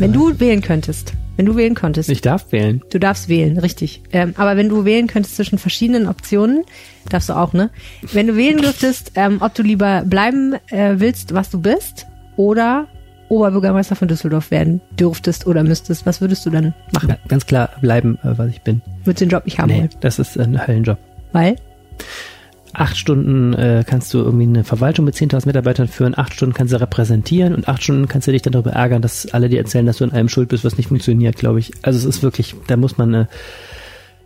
Wenn du wählen könntest, wenn du wählen konntest. Ich darf wählen. Du darfst wählen, richtig. Ähm, aber wenn du wählen könntest zwischen verschiedenen Optionen, darfst du auch, ne? Wenn du wählen dürftest, ähm, ob du lieber bleiben äh, willst, was du bist, oder Oberbürgermeister von Düsseldorf werden dürftest oder müsstest, was würdest du dann machen? Ja, ganz klar bleiben, äh, was ich bin. Würdest den Job nicht haben Nee, wollen? das ist ein Höllenjob. Weil? Acht Stunden äh, kannst du irgendwie eine Verwaltung mit 10.000 Mitarbeitern führen, acht Stunden kannst du repräsentieren und acht Stunden kannst du dich dann darüber ärgern, dass alle dir erzählen, dass du in allem schuld bist, was nicht funktioniert, glaube ich. Also es ist wirklich, da muss man eine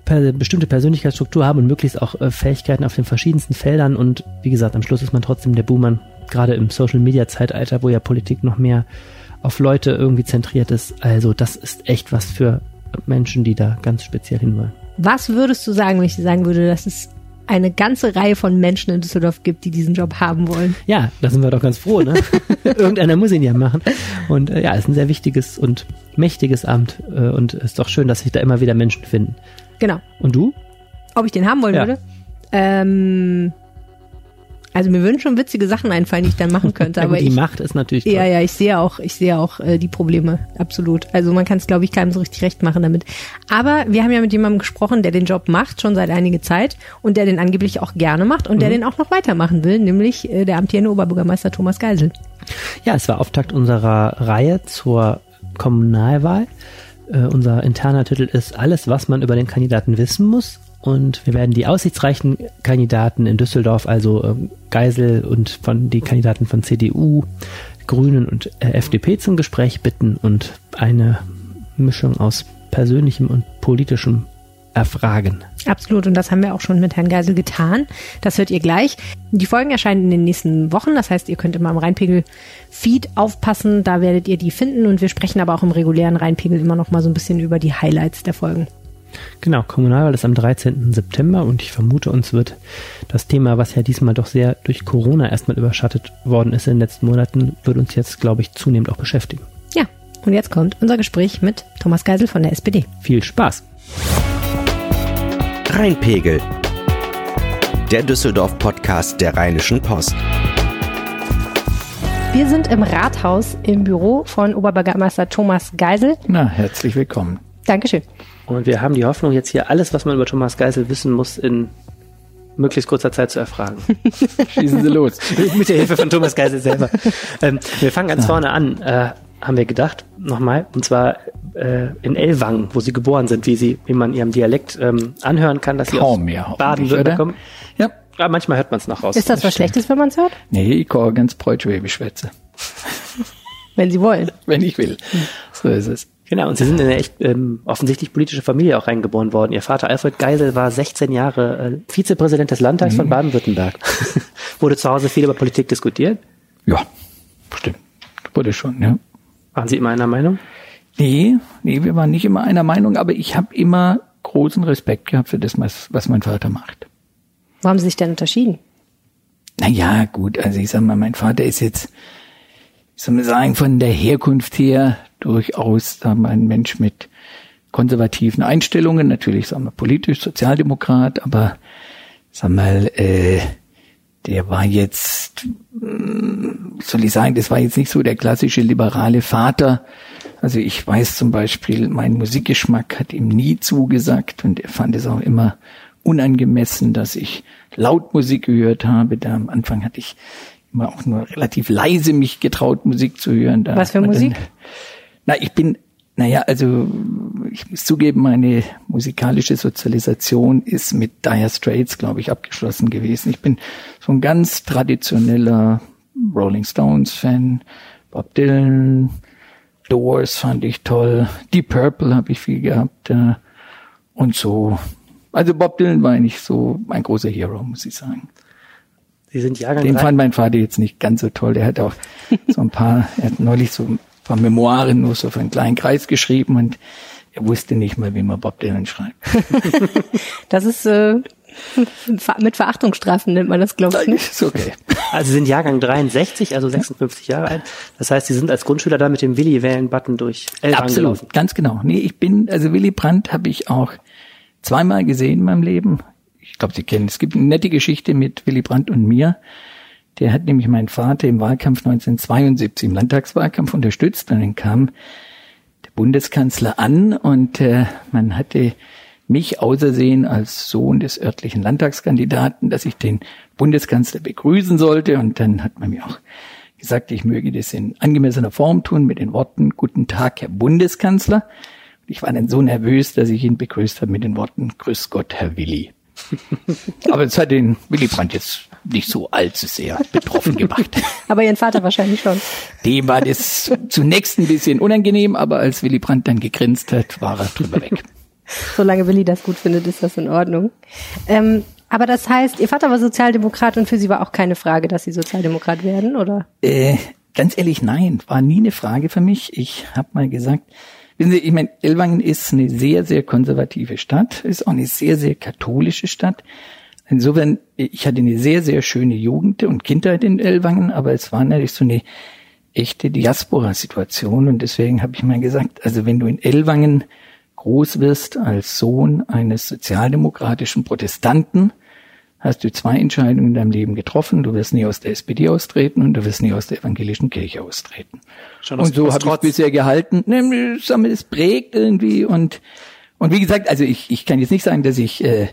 per bestimmte Persönlichkeitsstruktur haben und möglichst auch äh, Fähigkeiten auf den verschiedensten Feldern und wie gesagt, am Schluss ist man trotzdem der Buhmann, gerade im Social-Media-Zeitalter, wo ja Politik noch mehr auf Leute irgendwie zentriert ist. Also das ist echt was für Menschen, die da ganz speziell hinwollen. Was würdest du sagen, wenn ich dir sagen würde, dass es eine ganze Reihe von Menschen in Düsseldorf gibt, die diesen Job haben wollen? Ja, da sind wir doch ganz froh, ne? Irgendeiner muss ihn ja machen. Und äh, ja, ist ein sehr wichtiges und mächtiges Amt. Äh, und es ist doch schön, dass sich da immer wieder Menschen finden. Genau. Und du? Ob ich den haben wollen Ja. würde? Ähm, also mir würden schon witzige Sachen einfallen, die ich dann machen könnte, Ja, aber gut, die ich, Macht ist natürlich toll. ja, ja, ich sehe auch, ich sehe auch äh, die Probleme, absolut. Also man kann es, glaube ich, keinem so richtig recht machen damit. Aber wir haben ja mit jemandem gesprochen, der den Job macht, schon seit einiger Zeit und der den angeblich auch gerne macht und der Mhm. den auch noch weitermachen will, nämlich äh, der amtierende Oberbürgermeister Thomas Geisel. Ja, es war Auftakt unserer Reihe zur Kommunalwahl. Äh, unser interner Titel ist Alles, was man über den Kandidaten wissen muss. Und wir werden die aussichtsreichen Kandidaten in Düsseldorf, also ähm, Geisel und von die Kandidaten von CDU, Grünen und äh, FDP zum Gespräch bitten und eine Mischung aus persönlichem und politischem erfragen. Absolut, und das haben wir auch schon mit Herrn Geisel getan. Das hört ihr gleich. Die Folgen erscheinen in den nächsten Wochen, das heißt, ihr könnt immer im Rheinpegel-Feed aufpassen, da werdet ihr die finden und wir sprechen aber auch im regulären Rheinpegel immer noch mal so ein bisschen über die Highlights der Folgen. Genau, Kommunalwahl ist am 13. September und ich vermute, uns wird das Thema, was ja diesmal doch sehr durch Corona erstmal überschattet worden ist in den letzten Monaten, wird uns jetzt, glaube ich, zunehmend auch beschäftigen. Ja, und jetzt kommt unser Gespräch mit Thomas Geisel von der SPD. Viel Spaß! Rheinpegel. Der Düsseldorf-Podcast der Rheinischen Post. Wir sind im Rathaus im Büro von Oberbürgermeister Thomas Geisel. Na, herzlich willkommen. Dankeschön. Und wir haben die Hoffnung, jetzt hier alles, was man über Thomas Geisel wissen muss, in möglichst kurzer Zeit zu erfragen. Schießen Sie los. Mit der Hilfe von Thomas Geisel selber. Ähm, wir fangen ganz vorne an, äh, haben wir gedacht, nochmal, und zwar äh, in Ellwangen, wo Sie geboren sind, wie Sie, wie man Ihrem Dialekt ähm, anhören kann, dass Sie Kaum aus mehr, hoffentlich, Baden-Württemberg kommen. Ja. Ja, manchmal hört man es noch raus. Ist das was Schlechtes, wenn man es hört? Nee, ich kann ganz Breutschwäbisch schwätze. Wenn Sie wollen. Wenn ich will. So ist es. Genau, und Sie sind in eine echt ähm, offensichtlich politische Familie auch reingeboren worden. Ihr Vater Alfred Geisel war 16 Jahre äh, Vizepräsident des Landtags von Baden-Württemberg. Wurde zu Hause viel über Politik diskutiert? Ja, stimmt. Wurde schon, ja. Waren Sie immer einer Meinung? Nee, nee, wir waren nicht immer einer Meinung, aber ich habe immer großen Respekt gehabt für das, was was mein Vater macht. Wo haben Sie sich denn unterschieden? Naja, gut, also ich sag mal, mein Vater ist jetzt, ich soll mal sagen, von der Herkunft her durchaus sagen wir, ein Mensch mit konservativen Einstellungen, natürlich, sagen wir, politisch, Sozialdemokrat, aber sag mal, äh, der war jetzt, mm, soll ich sagen, das war jetzt nicht so der klassische liberale Vater. Also ich weiß zum Beispiel, mein Musikgeschmack hat ihm nie zugesagt und er fand es auch immer unangemessen, dass ich laut Musik gehört habe. Da am Anfang hatte ich immer auch nur relativ leise mich getraut, Musik zu hören. Da Was für Musik? Dann, na, ich bin, naja, also ich muss zugeben, meine musikalische Sozialisation ist mit Dire Straits, glaube ich, abgeschlossen gewesen. Ich bin so ein ganz traditioneller Rolling Stones Fan, Bob Dylan, Doors fand ich toll, Deep Purple habe ich viel gehabt äh, und so. Also Bob Dylan war eigentlich so ein großer Hero, muss ich sagen. Sie sind Jahrgang Den fand mein Vater jetzt nicht ganz so toll. Der hat auch so ein paar, er hat neulich so paar Memoiren nur so für einen kleinen Kreis geschrieben und er wusste nicht mal, wie man Bob Dylan schreibt. Das ist äh, mit Verachtungsstrafen nennt man das, glaube ich. Ist okay. Also Sie sind Jahrgang 63, also 56 Jahre alt. Das heißt, Sie sind als Grundschüler da mit dem Willi-Wählen-Button durch Ellwangen Absolut, gelaufen. ganz genau. Nee, ich bin, also Willy Brandt habe ich auch zweimal gesehen in meinem Leben. Ich glaube, Sie kennen, es gibt eine nette Geschichte mit Willy Brandt und mir. Der hat nämlich meinen Vater im Wahlkampf 1972, im Landtagswahlkampf unterstützt und dann kam Bundeskanzler an und äh, man hatte mich ausersehen als Sohn des örtlichen Landtagskandidaten, dass ich den Bundeskanzler begrüßen sollte. Und dann hat man mir auch gesagt, ich möge das in angemessener Form tun mit den Worten Guten Tag, Herr Bundeskanzler. Ich war dann so nervös, dass ich ihn begrüßt habe mit den Worten Grüß Gott, Herr Willi. Aber es hat den Willy Brandt jetzt nicht so allzu sehr betroffen gemacht. aber Ihren Vater wahrscheinlich schon. Dem war das zunächst ein bisschen unangenehm, aber als Willy Brandt dann gegrinst hat, war er drüber weg. Solange Willi das gut findet, ist das in Ordnung. Ähm, aber das heißt, Ihr Vater war Sozialdemokrat und für Sie war auch keine Frage, dass Sie Sozialdemokrat werden, oder? Äh, ganz ehrlich, nein, war nie eine Frage für mich. Ich habe mal gesagt, wissen Sie, ich meine, Ellwangen ist eine sehr, sehr konservative Stadt, ist auch eine sehr, sehr katholische Stadt. Insofern, ich hatte eine sehr, sehr schöne Jugend und Kindheit in Ellwangen, aber es war natürlich so eine echte Diaspora-Situation und deswegen habe ich mal gesagt, also wenn du in Ellwangen groß wirst als Sohn eines sozialdemokratischen Protestanten, hast du zwei Entscheidungen in deinem Leben getroffen. Du wirst nie aus der SPD austreten und du wirst nie aus der evangelischen Kirche austreten. Schon und so habe ich bisher gehalten. Ne, es prägt irgendwie und und wie gesagt, also ich, ich kann jetzt nicht sagen, dass ich äh,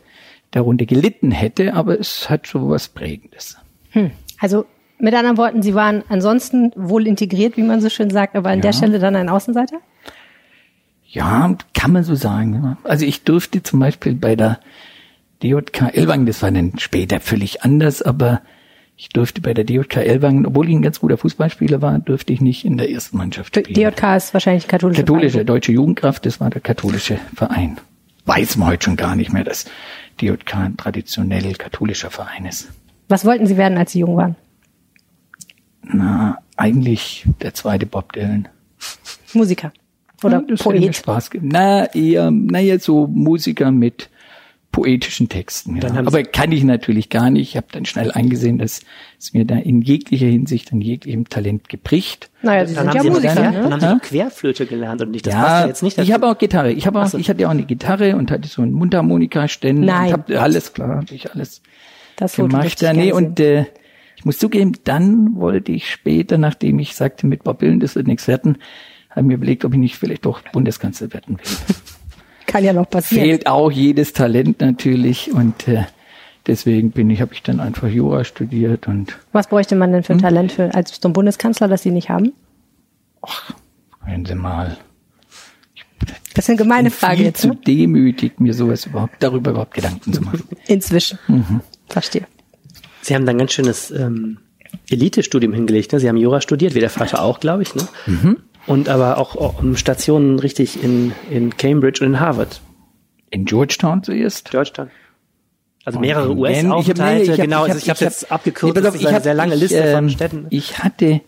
darunter gelitten hätte, aber es hat so was Prägendes. Hm. Also mit anderen Worten, Sie waren ansonsten wohl integriert, wie man so schön sagt, aber an ja. der Stelle dann ein Außenseiter? Ja, kann man so sagen. Also ich durfte zum Beispiel bei der DJK Elwangen, das war dann später völlig anders, aber ich durfte bei der DJK Elwangen, obwohl ich ein ganz guter Fußballspieler war, durfte ich nicht in der ersten Mannschaft spielen. DJK ist wahrscheinlich katholische Katholische, Verein. Deutsche Jugendkraft, das war der katholische Verein. Weiß man heute schon gar nicht mehr, dass DJK ein traditionell katholischer Verein ist. Was wollten Sie werden, als Sie jung waren? Na, eigentlich der zweite Bob Dylan. Musiker. Oder ja, Poet? Spaß Na, eher, naja, so Musiker mit poetischen Texten. Ja. Aber kann ich natürlich gar nicht. Ich habe dann schnell eingesehen, dass es mir da in jeglicher Hinsicht, an jeglichem Talent gebricht. Naja, Sie dann sind ja Musiker, dann, ne? Dann haben Sie auch Querflöte gelernt und nicht das ja, passt ja jetzt nicht. Ich habe auch Gitarre. Ich habe auch, so. ich hatte auch eine Gitarre und hatte so einen Mundharmonika-Ständer. Nein. Und hab, alles klar, habe ich alles das gemacht. Ja, nee, und äh, ich muss zugeben, dann wollte ich später, nachdem ich sagte, mit Bob Dylan, das wird nichts werden, habe mir überlegt, ob ich nicht vielleicht doch Bundeskanzler werden will. Kann ja noch passieren. Fehlt auch jedes Talent natürlich und äh, deswegen bin ich, habe ich dann einfach Jura studiert und. Was bräuchte man denn für ein hm? Talent für als zum Bundeskanzler, das Sie nicht haben? Ach, wenn Sie mal. Das ist eine gemeine Frage viel jetzt. Zu ne? demütig, mir sowas überhaupt darüber überhaupt Gedanken zu machen. Inzwischen. Mhm. Verstehe. Sie haben dann ganz schönes ähm, Elite-Studium hingelegt. Ne? Sie haben Jura studiert, wie der Vater auch, glaube ich. Ne? Mhm und aber auch um Stationen richtig in, in Cambridge und in Harvard. In Georgetown zuerst? Georgetown. Also mehrere US-Aufenthalte, genau. Ich habe hab, jetzt hab, abgekürzt, nee, das ist eine hab, sehr lange ich, Liste von ähm, Städten. Ich hatte,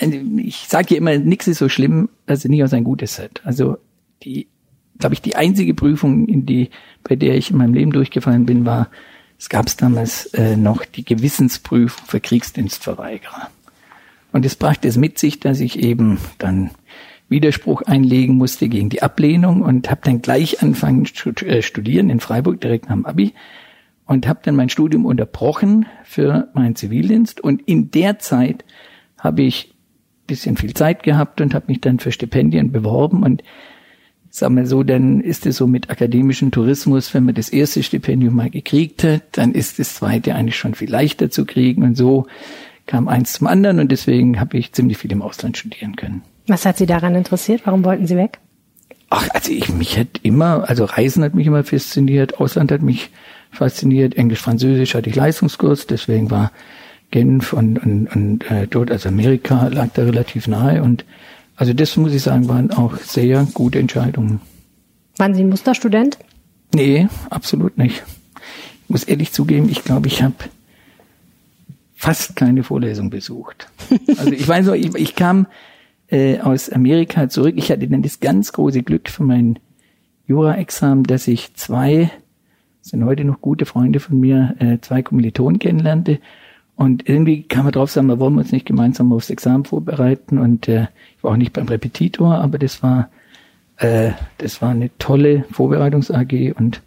ich sage ja immer, nichts ist so schlimm, dass es nicht aus ein Gutes hat. Also die, glaube ich, die einzige Prüfung, in die, bei der ich in meinem Leben durchgefallen bin, war, es gab damals äh, noch die Gewissensprüfung für Kriegsdienstverweigerer. Und es brachte es mit sich, dass ich eben dann Widerspruch einlegen musste gegen die Ablehnung und habe dann gleich angefangen zu äh, studieren in Freiburg direkt nach dem Abi. Und habe dann mein Studium unterbrochen für meinen Zivildienst. Und in der Zeit habe ich bisschen viel Zeit gehabt und habe mich dann für Stipendien beworben. Und sagen wir so, dann ist es so mit akademischem Tourismus, wenn man das erste Stipendium mal gekriegt hat, dann ist das zweite eigentlich schon viel leichter zu kriegen. Und so kam eins zum anderen und deswegen habe ich ziemlich viel im Ausland studieren können. Was hat Sie daran interessiert? Warum wollten Sie weg? Ach, also ich mich hat immer, also Reisen hat mich immer fasziniert, Ausland hat mich fasziniert, Englisch, Französisch hatte ich Leistungskurs, deswegen war Genf und, und, und äh, dort, also Amerika lag da relativ nahe und also das muss ich sagen, waren auch sehr gute Entscheidungen. Waren Sie Musterstudent? Nee, absolut nicht. Ich muss ehrlich zugeben, ich glaube, ich habe fast keine Vorlesung besucht. Also ich weiß noch, ich, ich kam äh, aus Amerika zurück. Ich hatte dann das ganz große Glück für mein Jura-Examen, dass ich zwei, sind heute noch gute Freunde von mir, äh, zwei Kommilitonen kennenlernte. Und irgendwie kam man drauf, sagen wir wollen uns nicht gemeinsam aufs Examen vorbereiten. Und äh, ich war auch nicht beim Repetitor, aber das war, äh, das war eine tolle Vorbereitungs-AG und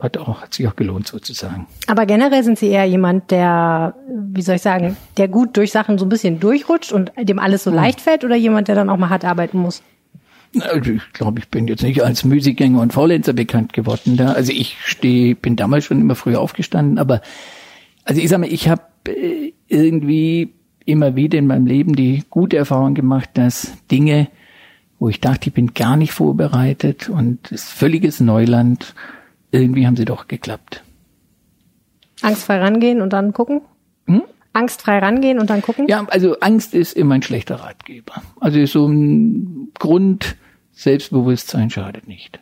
hat auch, hat sich auch gelohnt sozusagen. Aber generell sind Sie eher jemand, der, wie soll ich sagen, der gut durch Sachen so ein bisschen durchrutscht und dem alles so leicht fällt oder jemand, der dann auch mal hart arbeiten muss? Also ich glaube, ich bin jetzt nicht als Musikgänger und Faulenzer bekannt geworden. Da. Also ich stehe, bin damals schon immer früh aufgestanden, aber also ich sag mal, ich habe äh, irgendwie immer wieder in meinem Leben die gute Erfahrung gemacht, dass Dinge, wo ich dachte, ich bin gar nicht vorbereitet und es ist völliges Neuland, irgendwie haben sie doch geklappt. Angstfrei rangehen und dann gucken? Hm? Angstfrei rangehen und dann gucken? Ja, also Angst ist immer ein schlechter Ratgeber. Also so ein Grund, Selbstbewusstsein schadet nicht.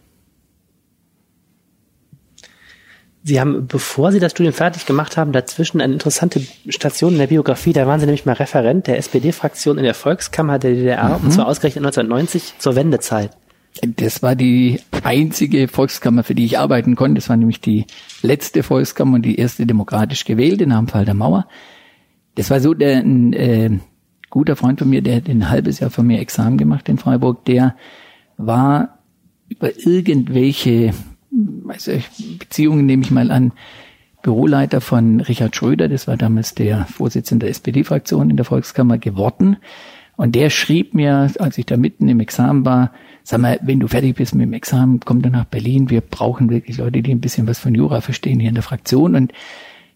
Sie haben, bevor Sie das Studium fertig gemacht haben, dazwischen eine interessante Station in der Biografie. Da waren Sie nämlich mal Referent der SPD-Fraktion in der Volkskammer der DDR, mhm. und zwar ausgerechnet 1990 zur Wendezeit. Das war die einzige Volkskammer, für die ich arbeiten konnte. Das war nämlich die letzte Volkskammer und die erste demokratisch gewählte nach dem Fall der Mauer. Das war so der, ein äh, guter Freund von mir, der hat ein halbes Jahr von mir Examen gemacht in Freiburg. Der war über irgendwelche also Beziehungen, nehme ich mal an, Büroleiter von Richard Schröder, das war damals der Vorsitzende der SPD-Fraktion in der Volkskammer geworden. Und der schrieb mir, als ich da mitten im Examen war, sag mal, wenn du fertig bist mit dem Examen, komm dann nach Berlin. Wir brauchen wirklich Leute, die ein bisschen was von Jura verstehen hier in der Fraktion. Und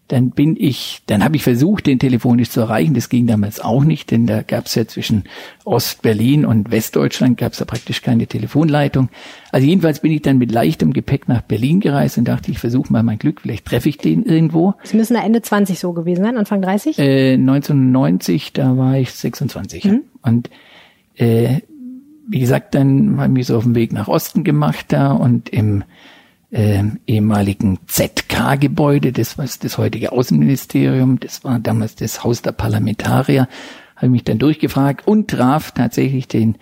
dann bin ich, dann habe ich versucht, den telefonisch zu erreichen. Das ging damals auch nicht, denn da gab es ja zwischen Ostberlin und Westdeutschland gab es da praktisch keine Telefonleitung. Also jedenfalls bin ich dann mit leichtem Gepäck nach Berlin gereist und dachte, ich versuche mal mein Glück, vielleicht treffe ich den irgendwo. Sie müssen da Ende 20 so gewesen sein, Anfang 30? Äh, 1990, da war ich 26. Mhm. Und äh, wie gesagt, dann habe ich mich so auf den Weg nach Osten gemacht da und im äh, ehemaligen ZK-Gebäude, das war das heutige Außenministerium, das war damals das Haus der Parlamentarier, habe mich dann durchgefragt und traf tatsächlich den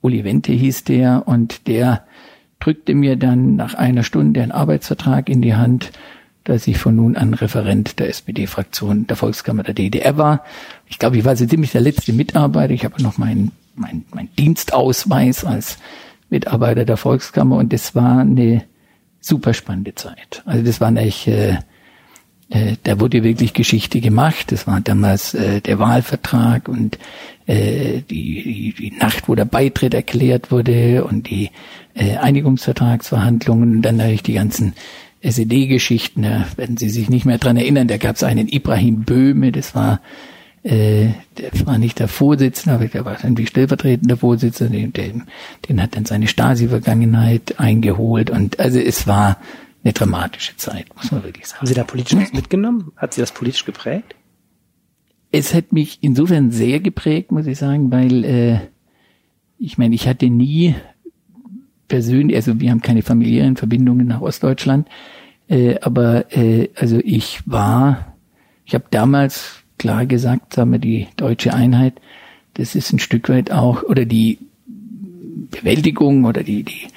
Uli Wente hieß der und der drückte mir dann nach einer Stunde einen Arbeitsvertrag in die Hand, dass ich von nun an Referent der SPD-Fraktion der Volkskammer der DDR war. Ich glaube, ich war so ziemlich der letzte Mitarbeiter. Ich habe noch meinen mein, mein Dienstausweis als Mitarbeiter der Volkskammer und das war eine super spannende Zeit. Also das war echt, äh, äh, da wurde wirklich Geschichte gemacht. Das war damals äh, der Wahlvertrag und äh, die, die, die Nacht, wo der Beitritt erklärt wurde und die äh, Einigungsvertragsverhandlungen und dann natürlich die ganzen SED-Geschichten. Da werden Sie sich nicht mehr dran erinnern. Da gab es einen Ibrahim Böhme, das war äh, der war nicht der Vorsitzende, aber der war irgendwie stellvertretender Vorsitzender, den, den, den hat dann seine Stasi-Vergangenheit eingeholt und also es war eine dramatische Zeit, muss man wirklich sagen. Haben Sie da politisch was mitgenommen? Hat Sie das politisch geprägt? Es hat mich insofern sehr geprägt, muss ich sagen, weil äh, ich meine, ich hatte nie persönlich, also wir haben keine familiären Verbindungen nach Ostdeutschland, äh, aber äh, also ich war, ich habe damals klar gesagt, sagen wir, die deutsche Einheit, das ist ein Stück weit auch, oder die Bewältigung oder die, die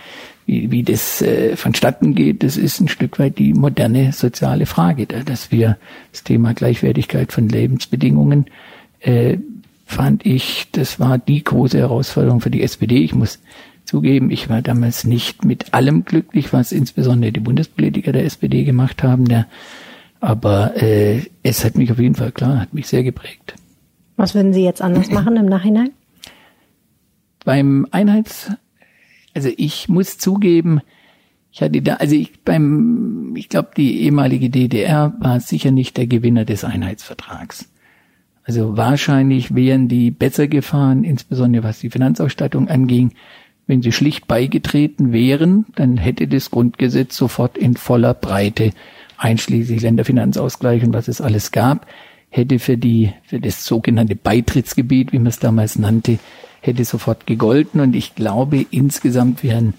wie, wie das äh, vonstatten geht, das ist ein Stück weit die moderne soziale Frage, da, dass wir das Thema Gleichwertigkeit von Lebensbedingungen äh, fand ich, das war die große Herausforderung für die SPD. Ich muss zugeben, ich war damals nicht mit allem glücklich, was insbesondere die Bundespolitiker der SPD gemacht haben. Der aber äh, es hat mich auf jeden Fall klar, hat mich sehr geprägt. Was würden Sie jetzt anders machen im Nachhinein? Beim Einheits, also ich muss zugeben, ich hatte da, also ich beim, ich glaube, die ehemalige DDR war sicher nicht der Gewinner des Einheitsvertrags. Also wahrscheinlich wären die besser gefahren, insbesondere was die Finanzausstattung anging, wenn sie schlicht beigetreten wären, dann hätte das Grundgesetz sofort in voller Breite einschließlich Länderfinanzausgleich und was es alles gab, hätte für die, für das sogenannte Beitrittsgebiet, wie man es damals nannte, hätte sofort gegolten. Und ich glaube, insgesamt wären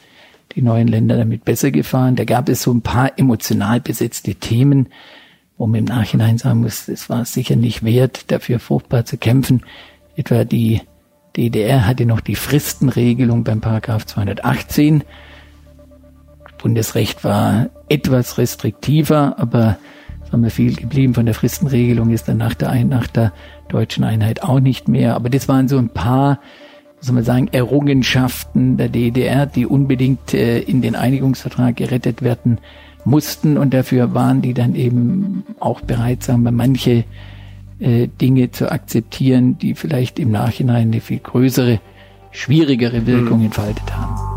die neuen Länder damit besser gefahren. Da gab es so ein paar emotional besetzte Themen, wo man im Nachhinein sagen muss, es war sicher nicht wert, dafür fruchtbar zu kämpfen. Etwa die DDR hatte noch die Fristenregelung beim Paragraph 218 Bundesrecht war etwas restriktiver, aber sagen wir viel geblieben von der Fristenregelung ist dann nach der, Ein nach der deutschen Einheit auch nicht mehr. Aber das waren so ein paar, soll man sagen, Errungenschaften der DDR, die unbedingt äh, in den Einigungsvertrag gerettet werden mussten und dafür waren die dann eben auch bereit, sagen wir, manche äh, Dinge zu akzeptieren, die vielleicht im Nachhinein eine viel größere, schwierigere Wirkung mhm. entfaltet haben.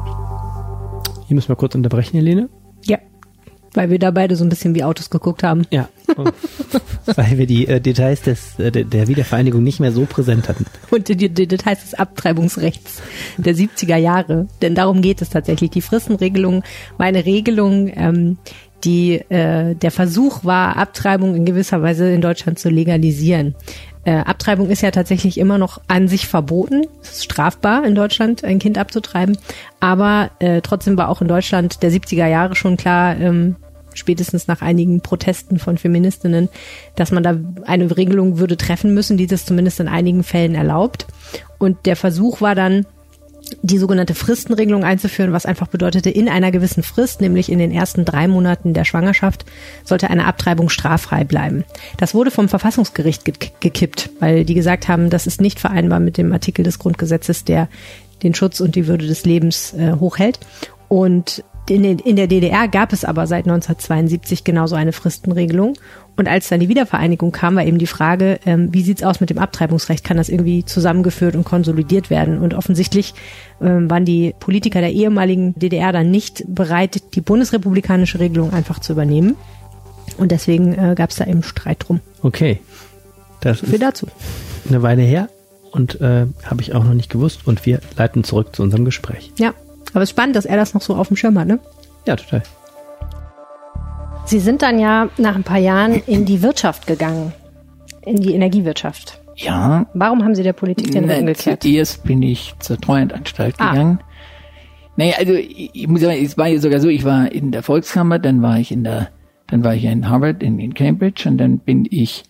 Hier müssen wir kurz unterbrechen, Helene. Ja. Weil wir da beide so ein bisschen wie Autos geguckt haben. Ja. Weil wir die äh, Details des, äh, der Wiedervereinigung nicht mehr so präsent hatten. Und die, die Details des Abtreibungsrechts der 70er Jahre. Denn darum geht es tatsächlich. Die Fristenregelung war eine Regelung, ähm, die äh, der Versuch war, Abtreibung in gewisser Weise in Deutschland zu legalisieren. Äh, Abtreibung ist ja tatsächlich immer noch an sich verboten. Es ist strafbar in Deutschland, ein Kind abzutreiben. Aber äh, trotzdem war auch in Deutschland der 70er Jahre schon klar, ähm, spätestens nach einigen Protesten von Feministinnen, dass man da eine Regelung würde treffen müssen, die das zumindest in einigen Fällen erlaubt. Und der Versuch war dann, die sogenannte Fristenregelung einzuführen, was einfach bedeutete, in einer gewissen Frist, nämlich in den ersten drei Monaten der Schwangerschaft, sollte eine Abtreibung straffrei bleiben. Das wurde vom Verfassungsgericht gekippt, weil die gesagt haben, das ist nicht vereinbar mit dem Artikel des Grundgesetzes, der den Schutz und die Würde des Lebens äh, hochhält. Und in, der DDR gab es aber seit 1972 genauso eine Fristenregelung. Und als dann die Wiedervereinigung kam, war eben die Frage, ähm, wie sieht's aus mit dem Abtreibungsrecht? Kann das irgendwie zusammengeführt und konsolidiert werden? Und offensichtlich ähm, waren die Politiker der ehemaligen DDR dann nicht bereit, die bundesrepublikanische Regelung einfach zu übernehmen. Und deswegen äh, gab es da eben Streit drum. Okay. Das so viel dazu. Eine Weile her und äh, habe ich auch noch nicht gewusst. Und wir leiten zurück zu unserem Gespräch. Ja, aber es ist spannend, dass er das noch so auf dem Schirm hat, ne? Ja, total. Sie sind dann ja nach ein paar Jahren in die Wirtschaft gegangen, in die Energiewirtschaft. Ja. Warum haben Sie der Politik denn Na, umgekehrt? Zuerst bin ich zur Treuhandanstalt Ah. gegangen. Naja, also ich, ich muss sagen, es war ja sogar so, ich war in der Volkskammer, dann war ich in der, dann war ich ja in Harvard, in, in Cambridge und dann bin ich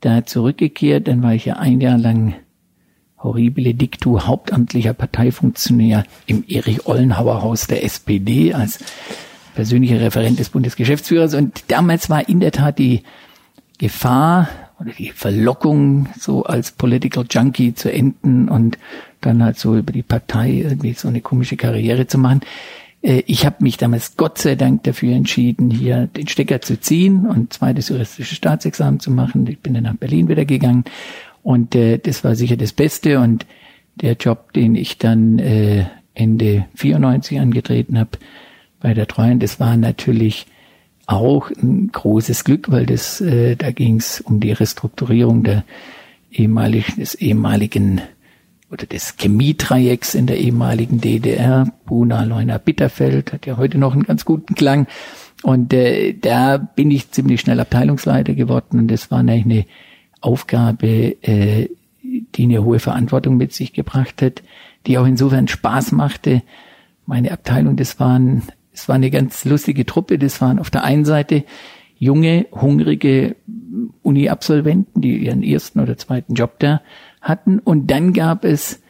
da zurückgekehrt, dann war ich ja ein Jahr lang horribile dictu hauptamtlicher Parteifunktionär im Erich Ollenhauer Haus der SPD als persönlicher Referent des Bundesgeschäftsführers und damals war in der Tat die Gefahr oder die Verlockung, so als Political Junkie zu enden und dann halt so über die Partei irgendwie so eine komische Karriere zu machen. Äh, Ich habe mich damals Gott sei Dank dafür entschieden, hier den Stecker zu ziehen und zweites juristische Staatsexamen zu machen. Ich bin dann nach Berlin wieder gegangen und äh, das war sicher das Beste. Und der Job, den ich dann äh, Ende 94 angetreten habe bei der Treuen, das war natürlich auch ein großes Glück, weil das äh, da ging es um die Restrukturierung der ehemaligen, des ehemaligen oder des Chemiedreiecks in der ehemaligen DDR, Buna, Leuna, Bitterfeld, hat ja heute noch einen ganz guten Klang. Und äh, da bin ich ziemlich schnell Abteilungsleiter geworden. Und das war eigentlich eine Aufgabe, äh, die eine hohe Verantwortung mit sich gebracht hat, die auch insofern Spaß machte. Meine Abteilung, das waren, es war eine ganz lustige Truppe. Das waren auf der einen Seite junge, hungrige Uni-Absolventen, die ihren ersten oder zweiten Job da hatten. Und dann gab es,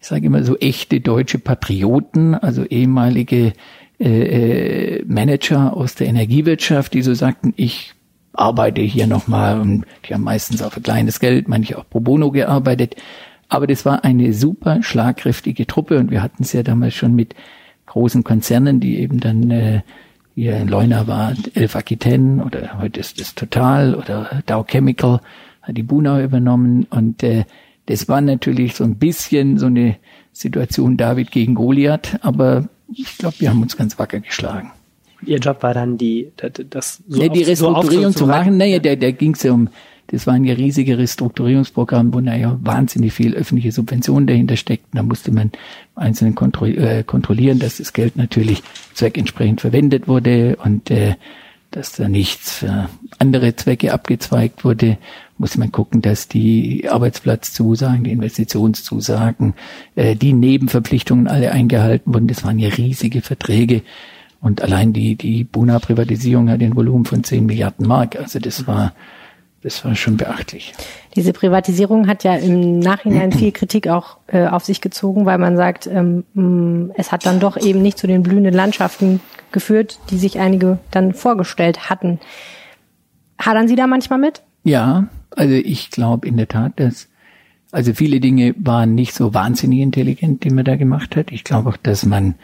ich sage immer so echte deutsche Patrioten, also ehemalige äh, äh, Manager aus der Energiewirtschaft, die so sagten, ich arbeite hier nochmal und die haben meistens auch für kleines Geld, manche auch pro bono gearbeitet. Aber das war eine super schlagkräftige Truppe und wir hatten es ja damals schon mit großen Konzernen, die eben dann äh, hier in Leuna war Elf Aquitaine oder heute ist es Total oder Dow Chemical hat die Bunau übernommen und äh, das war natürlich so ein bisschen so eine Situation David gegen Goliath, aber ich glaube, wir haben uns ganz wacker geschlagen. Ihr Job war dann die, das, so ja, die auf- so Restrukturierung zu machen, naja, da, da ging es ja um, das waren ja riesige Restrukturierungsprogramme, wo naja wahnsinnig viel öffentliche Subventionen dahinter steckten. Da musste man im Einzelnen kontro äh, kontrollieren, dass das Geld natürlich zweckentsprechend verwendet wurde und äh, dass da nichts für andere Zwecke abgezweigt wurde, muss man gucken, dass die Arbeitsplatzzusagen, die Investitionszusagen, äh, die Nebenverpflichtungen alle eingehalten wurden. Das waren ja riesige Verträge. Und allein die, die Buna-Privatisierung hat ein Volumen von 10 Milliarden Mark. Also das war, das war schon beachtlich. Diese Privatisierung hat ja im Nachhinein viel Kritik auch äh, auf sich gezogen, weil man sagt, ähm, mh, es hat dann doch eben nicht zu den blühenden Landschaften geführt, die sich einige dann vorgestellt hatten. Hadern Sie da manchmal mit? Ja, also ich glaube in der Tat, dass also viele Dinge waren nicht so wahnsinnig intelligent, die man da gemacht hat. Ich glaube auch, dass man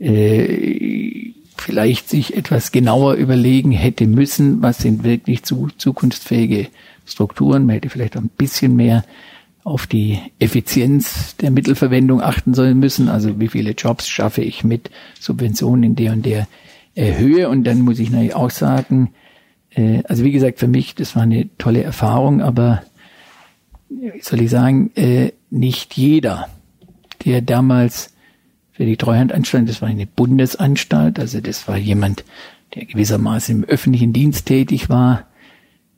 äh, vielleicht sich etwas genauer überlegen hätte müssen, was sind wirklich zu, zukunftsfähige Strukturen. Man hätte vielleicht ein bisschen mehr auf die Effizienz der Mittelverwendung achten sollen müssen. Also wie viele Jobs schaffe ich mit Subventionen in der und der äh, Höhe. Und dann muss ich natürlich auch sagen, äh, also wie gesagt, für mich, das war eine tolle Erfahrung, aber wie soll ich sagen, äh, nicht jeder, der damals für die Treuhandanstalt, das war eine Bundesanstalt, also das war jemand, der gewissermaßen im öffentlichen Dienst tätig war.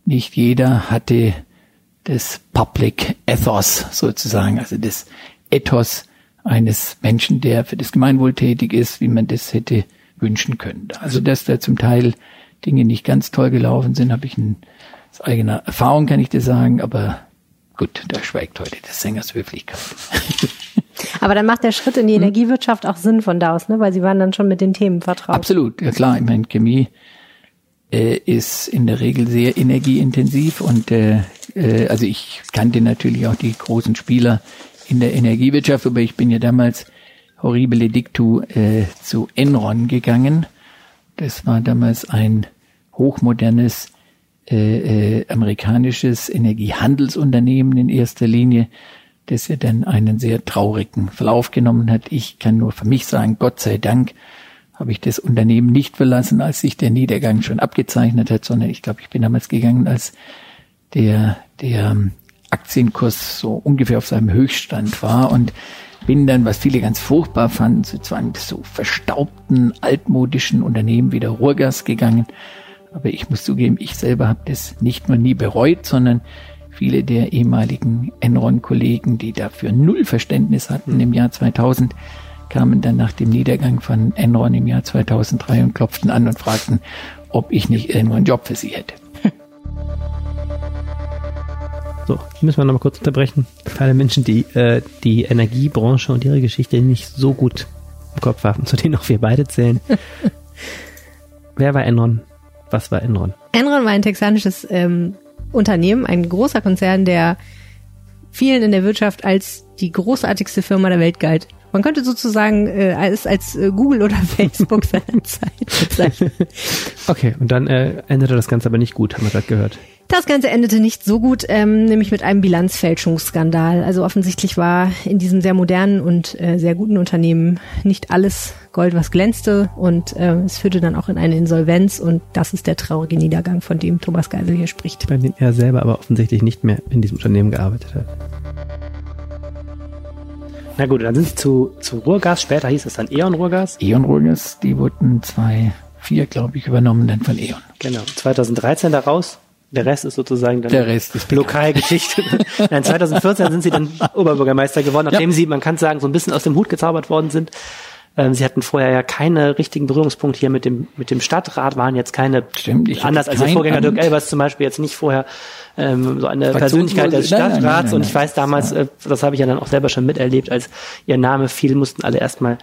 Nicht jeder hatte das Public Ethos sozusagen, also das Ethos eines Menschen, der für das Gemeinwohl tätig ist, wie man das hätte wünschen können. Also dass da zum Teil Dinge nicht ganz toll gelaufen sind, habe ich in, aus eigener Erfahrung kann ich dir sagen, aber gut, da schweigt heute des Sängers Höflichkeit. Aber dann macht der Schritt in die hm? Energiewirtschaft auch Sinn von da aus, ne? weil Sie waren dann schon mit den Themen vertraut. Absolut, ja klar. Ich meine, Chemie äh, ist in der Regel sehr energieintensiv und äh, äh, also ich kannte natürlich auch die großen Spieler in der Energiewirtschaft, aber ich bin ja damals horribile dictu äh, zu Enron gegangen. Das war damals ein hochmodernes äh, äh, amerikanisches Energiehandelsunternehmen in erster Linie, das ja dann einen sehr traurigen Verlauf genommen hat. Ich kann nur für mich sagen, Gott sei Dank habe ich das Unternehmen nicht verlassen, als sich der Niedergang schon abgezeichnet hat, sondern ich glaube, ich bin damals gegangen, als der, der Aktienkurs so ungefähr auf seinem Höchststand war und bin dann, was viele ganz furchtbar fanden, zu einem so verstaubten, altmodischen Unternehmen wie der Ruhrgas gegangen. Aber ich muss zugeben, ich selber habe das nicht nur nie bereut, sondern viele der ehemaligen Enron-Kollegen, die dafür null Verständnis hatten im Jahr 2000, kamen dann nach dem Niedergang von Enron im Jahr 2003 und klopften an und fragten, ob ich nicht irgendwo einen Job für sie hätte. So, müssen wir nochmal kurz unterbrechen. Für alle Menschen, die äh, die Energiebranche und ihre Geschichte nicht so gut im Kopf haben, zu denen auch wir beide zählen. Wer war Enron? Was war Enron? Enron war ein texanisches ähm, Unternehmen, ein großer Konzern, der vielen in der Wirtschaft als die großartigste Firma der Welt galt. Man könnte sozusagen äh, als, als äh, Google oder Facebook seiner Zeit bezeichnen. okay, und dann äh, endete das Ganze aber nicht gut, haben wir gerade gehört. Das Ganze endete nicht so gut, ähm, nämlich mit einem Bilanzfälschungsskandal. Also offensichtlich war in diesem sehr modernen und äh, sehr guten Unternehmen nicht alles Gold, was glänzte und äh, es führte dann auch in eine Insolvenz und das ist der traurige Niedergang, von dem Thomas Geisel hier spricht. Bei dem er selber aber offensichtlich nicht mehr in diesem Unternehmen gearbeitet hat. Na gut, dann sind sie zu, zu Ruhrgas, später hieß es dann E.ON Ruhrgas. E.ON Ruhrgas, die wurden 2004, glaube ich, übernommen dann von E.ON. Genau, 2013 daraus. Der Rest ist sozusagen dann der Rest ist Lokalgeschichte. Nein, 2014 sind sie dann Oberbürgermeister geworden, nachdem ja. sie, man kann sagen, so ein bisschen aus dem Hut gezaubert worden sind. Ähm, sie hatten vorher ja keine richtigen Berührungspunkte hier mit dem mit dem Stadtrat, waren jetzt keine Stimmt, ich anders als ihr Vorgänger Dirk Elbers zum Beispiel jetzt nicht vorher ähm, so eine Persönlichkeit des Stadtrats. Nein, nein, nein, und ich weiß damals, äh, das habe ich ja dann auch selber schon miterlebt, als ihr Name fiel, mussten alle erstmal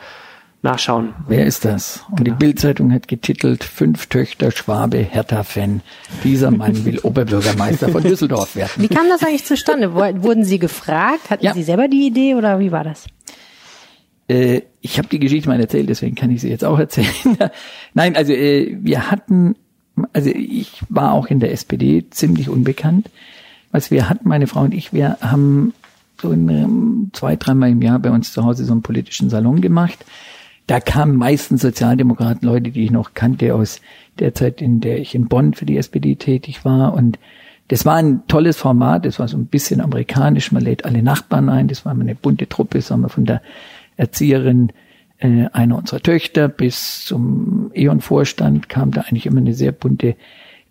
nachschauen. Wer ist das? Und genau. die Bildzeitung hat getitelt, fünf Töchter Schwabe Hertha-Fan. Dieser Mann will Oberbürgermeister von Düsseldorf werden. Wie kam das eigentlich zustande? Wurden Sie gefragt? Hatten ja. Sie selber die Idee oder wie war das? Äh, ich habe die Geschichte mal erzählt, deswegen kann ich sie jetzt auch erzählen. Nein, also äh, wir hatten, also ich war auch in der SPD ziemlich unbekannt. Was wir hatten, meine Frau und ich, wir haben so in, ähm, zwei, dreimal im Jahr bei uns zu Hause so einen politischen Salon gemacht. Da kamen meistens Sozialdemokraten, Leute, die ich noch kannte aus der Zeit, in der ich in Bonn für die SPD tätig war. Und das war ein tolles Format, das war so ein bisschen amerikanisch, man lädt alle Nachbarn ein, das war eine bunte Truppe, sagen wir, von der Erzieherin äh, einer unserer Töchter bis zum E.ON-Vorstand kam da eigentlich immer eine sehr bunte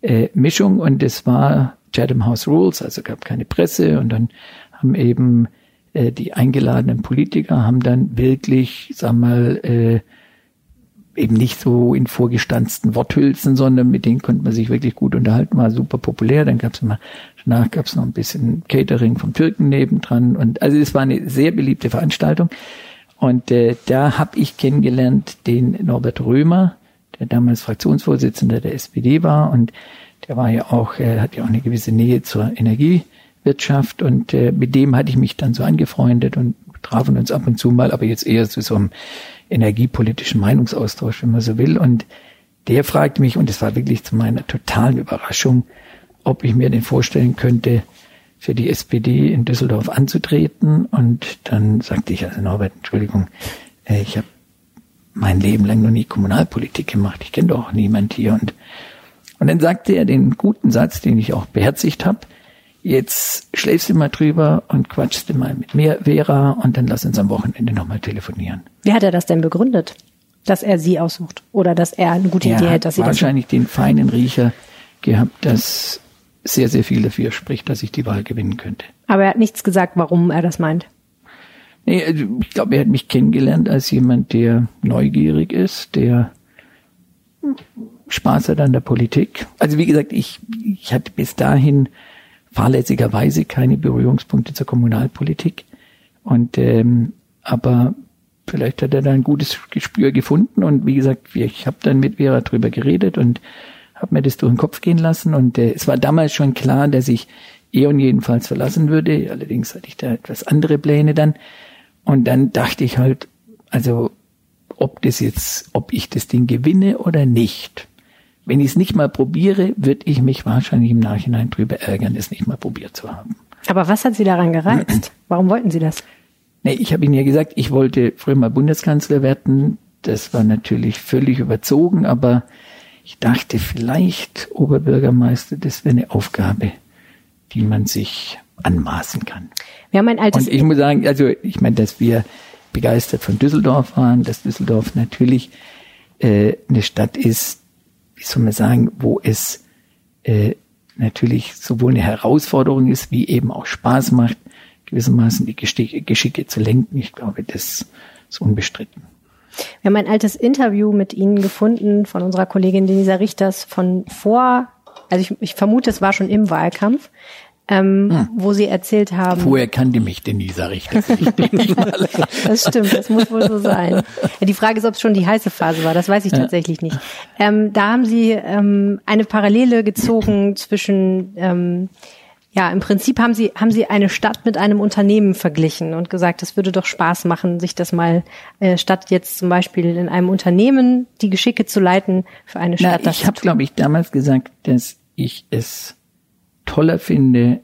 äh, Mischung. Und es war Chatham House Rules, also gab keine Presse. Und dann haben eben äh, die eingeladenen Politiker haben dann wirklich, sag mal, äh, eben nicht so in vorgestanzten Worthülsen, sondern mit denen konnte man sich wirklich gut unterhalten, war super populär. Dann gab es immer, danach gab es noch ein bisschen Catering vom Türken nebendran und also es war eine sehr beliebte Veranstaltung. Und äh, da habe ich kennengelernt den Norbert Römer, der damals Fraktionsvorsitzender der SPD war und der war ja auch, er hat ja auch eine gewisse Nähe zur Energiewirtschaft und äh, mit dem hatte ich mich dann so angefreundet und trafen uns ab und zu mal, aber jetzt eher zu so einem energiepolitischen Meinungsaustausch, wenn man so will. Und der fragte mich, und es war wirklich zu meiner totalen Überraschung, ob ich mir den vorstellen könnte, für die SPD in Düsseldorf anzutreten. Und dann sagte ich, also Norbert, Entschuldigung, äh, ich habe mein Leben lang noch nie Kommunalpolitik gemacht. Ich kenne doch auch niemand hier. Und, und dann sagte er den guten Satz, den ich auch beherzigt habe, jetzt schläfst du mal drüber und quatschst du mal mit mir, Vera, und dann lass uns am Wochenende nochmal telefonieren. Wie hat er das denn begründet? Dass er sie aussucht oder dass er eine gute er Idee hat hat, dass sie das wahrscheinlich den feinen Riecher gehabt, dass sehr, sehr viel dafür spricht, dass ich die Wahl gewinnen könnte. Aber er hat nichts gesagt, warum er das meint. Nee, also ich glaube, er hat mich kennengelernt als jemand, der neugierig ist, der Spaß hat an der Politik. Also wie gesagt, ich, ich hatte bis dahin fahrlässigerweise keine Berührungspunkte zur Kommunalpolitik. Und ähm, aber vielleicht hat er da ein gutes Gespür gefunden. Und wie gesagt, ich habe dann mit Vera drüber geredet und habe mir das durch den Kopf gehen lassen. Und äh, es war damals schon klar, dass ich Eon jedenfalls verlassen würde. Allerdings hatte ich da etwas andere Pläne dann. Und dann dachte ich halt, also ob das jetzt, ob ich das Ding gewinne oder nicht. Wenn ich es nicht mal probiere, würde ich mich wahrscheinlich im Nachhinein drüber ärgern, es nicht mal probiert zu haben. Aber was hat Sie daran gereizt? Warum wollten Sie das? Nee, ich habe Ihnen ja gesagt, ich wollte früher mal Bundeskanzler werden. Das war natürlich völlig überzogen, aber ich dachte vielleicht Oberbürgermeister, das wäre eine Aufgabe, die man sich anmaßen kann. Wir haben ein altes. Und ich muss sagen, also ich meine, dass wir begeistert von Düsseldorf waren, dass Düsseldorf natürlich äh, eine Stadt ist, wie soll man sagen, wo es äh, natürlich sowohl eine Herausforderung ist, wie eben auch Spaß macht, gewissermaßen die Geschicke, zu lenken. Ich glaube, das ist unbestritten. Wir haben ein altes Interview mit Ihnen gefunden von unserer Kollegin Denisa Richters von vor, also ich, ich vermute, es war schon im Wahlkampf, ähm, hm. wo Sie erzählt haben. Vorher kannte mich Denisa Richters. das stimmt, das muss wohl so sein. Die Frage ist, ob es schon die heiße Phase war, das weiß ich ja. tatsächlich nicht. Ähm, da haben Sie ähm, eine Parallele gezogen zwischen ähm, ja, im Prinzip haben sie, haben sie eine Stadt mit einem Unternehmen verglichen und gesagt, es würde doch Spaß machen, sich das mal, äh, statt jetzt zum Beispiel in einem Unternehmen die Geschicke zu leiten, für eine Stadt. Na, ich habe, glaube ich, damals gesagt, dass ich es toller finde,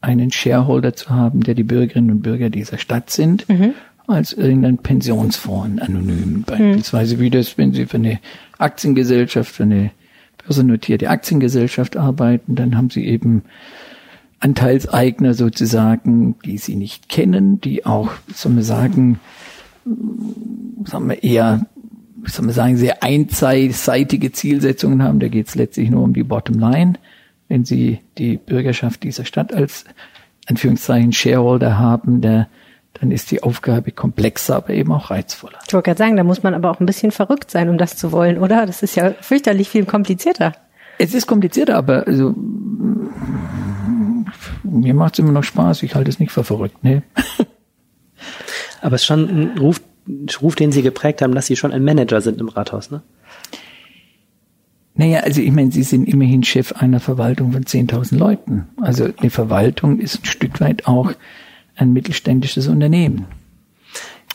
einen Shareholder zu haben, der die Bürgerinnen und Bürger dieser Stadt sind, mhm. als irgendein Pensionsfonds anonym. Mhm. Beispielsweise wie das, wenn Sie für eine Aktiengesellschaft, für eine börsennotierte Aktiengesellschaft arbeiten, dann haben Sie eben Anteilseigner sozusagen, die sie nicht kennen, die auch, soll man sagen, sagen wir eher, soll man sagen, sehr einseitige Zielsetzungen haben. Da geht es letztlich nur um die Bottomline. Wenn sie die Bürgerschaft dieser Stadt als Anführungszeichen Shareholder haben, der, dann ist die Aufgabe komplexer, aber eben auch reizvoller. Ich wollte gerade sagen, da muss man aber auch ein bisschen verrückt sein, um das zu wollen, oder? Das ist ja fürchterlich viel komplizierter. Es ist komplizierter, aber also mir macht es immer noch Spaß. Ich halte es nicht für verrückt. Nee. Aber es ist schon ein Ruf, Ruf, den Sie geprägt haben, dass Sie schon ein Manager sind im Rathaus, ne? Naja, also ich meine, Sie sind immerhin Chef einer Verwaltung von 10.000 Leuten. Also eine Verwaltung ist ein Stück weit auch ein mittelständisches Unternehmen.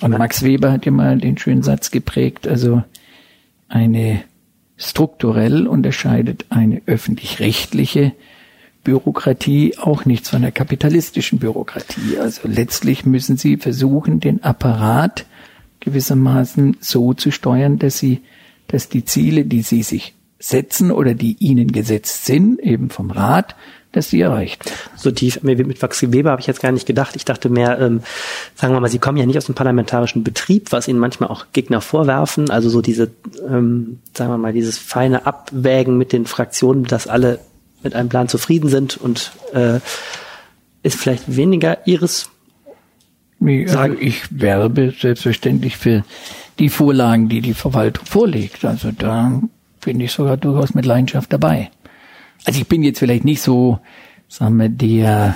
Und Max Weber hat ja mal den schönen Satz geprägt, also eine strukturell unterscheidet eine öffentlich-rechtliche Bürokratie auch nichts von der kapitalistischen Bürokratie. Also letztlich müssen sie versuchen, den Apparat gewissermaßen so zu steuern, dass sie, dass die Ziele, die sie sich setzen oder die ihnen gesetzt sind, eben vom Rat, dass sie erreicht werden. So tief mit Max Weber habe ich jetzt gar nicht gedacht. Ich dachte mehr, ähm, sagen wir mal, Sie kommen ja nicht aus dem parlamentarischen Betrieb, was Ihnen manchmal auch Gegner vorwerfen. Also so diese, ähm, sagen wir mal, dieses feine Abwägen mit den Fraktionen, dass alle mit einem Plan zufrieden sind und äh, ist vielleicht weniger ihres. Also ich werbe selbstverständlich für die Vorlagen, die die Verwaltung vorlegt. Also da bin ich sogar durchaus mit Leidenschaft dabei. Also ich bin jetzt vielleicht nicht so, sagen wir, der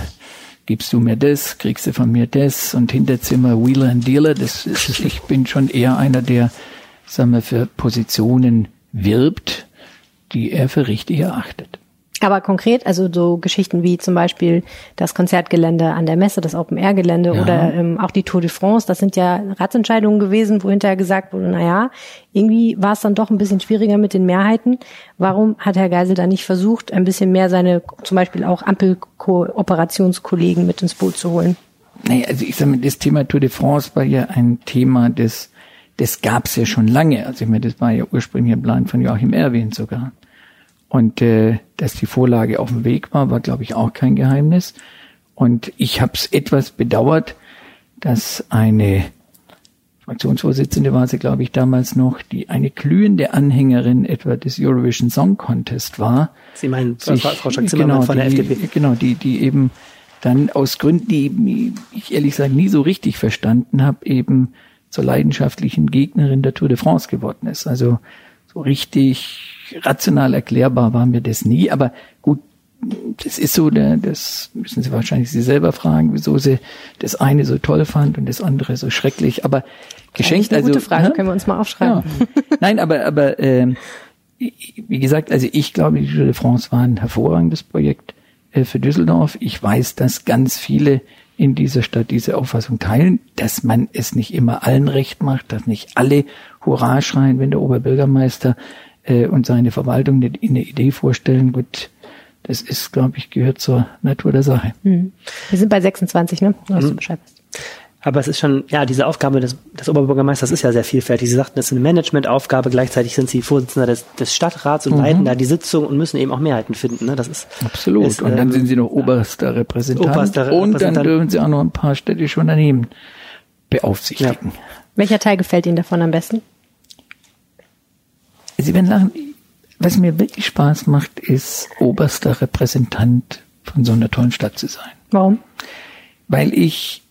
gibst du mir das, kriegst du von mir das und Hinterzimmer Wheeler and Dealer. Das ist, ich bin schon eher einer, der, sagen wir, für Positionen wirbt, die er für richtig erachtet. Aber konkret, also so Geschichten wie zum Beispiel das Konzertgelände an der Messe, das Open-Air-Gelände Ja. oder ähm, auch die Tour de France, das sind ja Ratsentscheidungen gewesen, wo hinterher gesagt wurde, naja, irgendwie war es dann doch ein bisschen schwieriger mit den Mehrheiten. Warum hat Herr Geisel da nicht versucht, ein bisschen mehr seine zum Beispiel auch Ampel-Kooperationskollegen mit ins Boot zu holen? Nee, also ich sag mal, das Thema Tour de France war ja ein Thema, das, das gab's ja schon lange. Also ich meine, das war ja ursprünglich ein Plan von Joachim Erwin sogar. Und äh, dass die Vorlage auf dem Weg war, war, glaube ich, auch kein Geheimnis. Und ich habe es etwas bedauert, dass eine Fraktionsvorsitzende war sie, glaube ich, damals noch, die eine glühende Anhängerin etwa des Eurovision Song Contest war, Sie meinen Frau, sich- Frau Strack-Zimmermann von der die, FDP. Genau, die, die eben dann aus Gründen, die ich ehrlich gesagt nie so richtig verstanden habe, eben zur leidenschaftlichen Gegnerin der Tour de France geworden ist. Also so richtig rational erklärbar war mir das nie, aber gut, das ist so, der, das müssen Sie wahrscheinlich Sie selber fragen, wieso sie das eine so toll fand und das andere so schrecklich. Aber geschenkt, eine also gute Frage, ja? können wir uns mal aufschreiben. Ja. Nein, aber, aber ähm, wie gesagt, also ich glaube, die Tour de France war ein hervorragendes Projekt äh, für Düsseldorf. Ich weiß, dass ganz viele in dieser Stadt diese Auffassung teilen, dass man es nicht immer allen recht macht, dass nicht alle Hurra schreien, wenn der Oberbürgermeister äh, und seine Verwaltung eine, eine Idee vorstellen. Gut, das ist, glaube ich, gehört zur Natur der Sache. Wir sind bei 26, ne? Mhm. Aber es ist schon, ja, diese Aufgabe des, des Oberbürgermeisters ist ja sehr vielfältig. Sie sagten, das ist eine Managementaufgabe, gleichzeitig sind Sie Vorsitzender des, des Stadtrats und leiten da die Sitzung und müssen eben auch Mehrheiten finden. Ne? Das ist Absolut. Ist, und dann ähm, sind sie noch oberster Repräsentant. Oberster und dann Repräsentant. dürfen sie auch noch ein paar städtische Unternehmen beaufsichtigen. Welcher Teil gefällt Ihnen davon am besten? Sie werden lachen. Was mir wirklich Spaß macht, ist oberster Repräsentant von so einer tollen Stadt zu sein. Warum? Weil ich,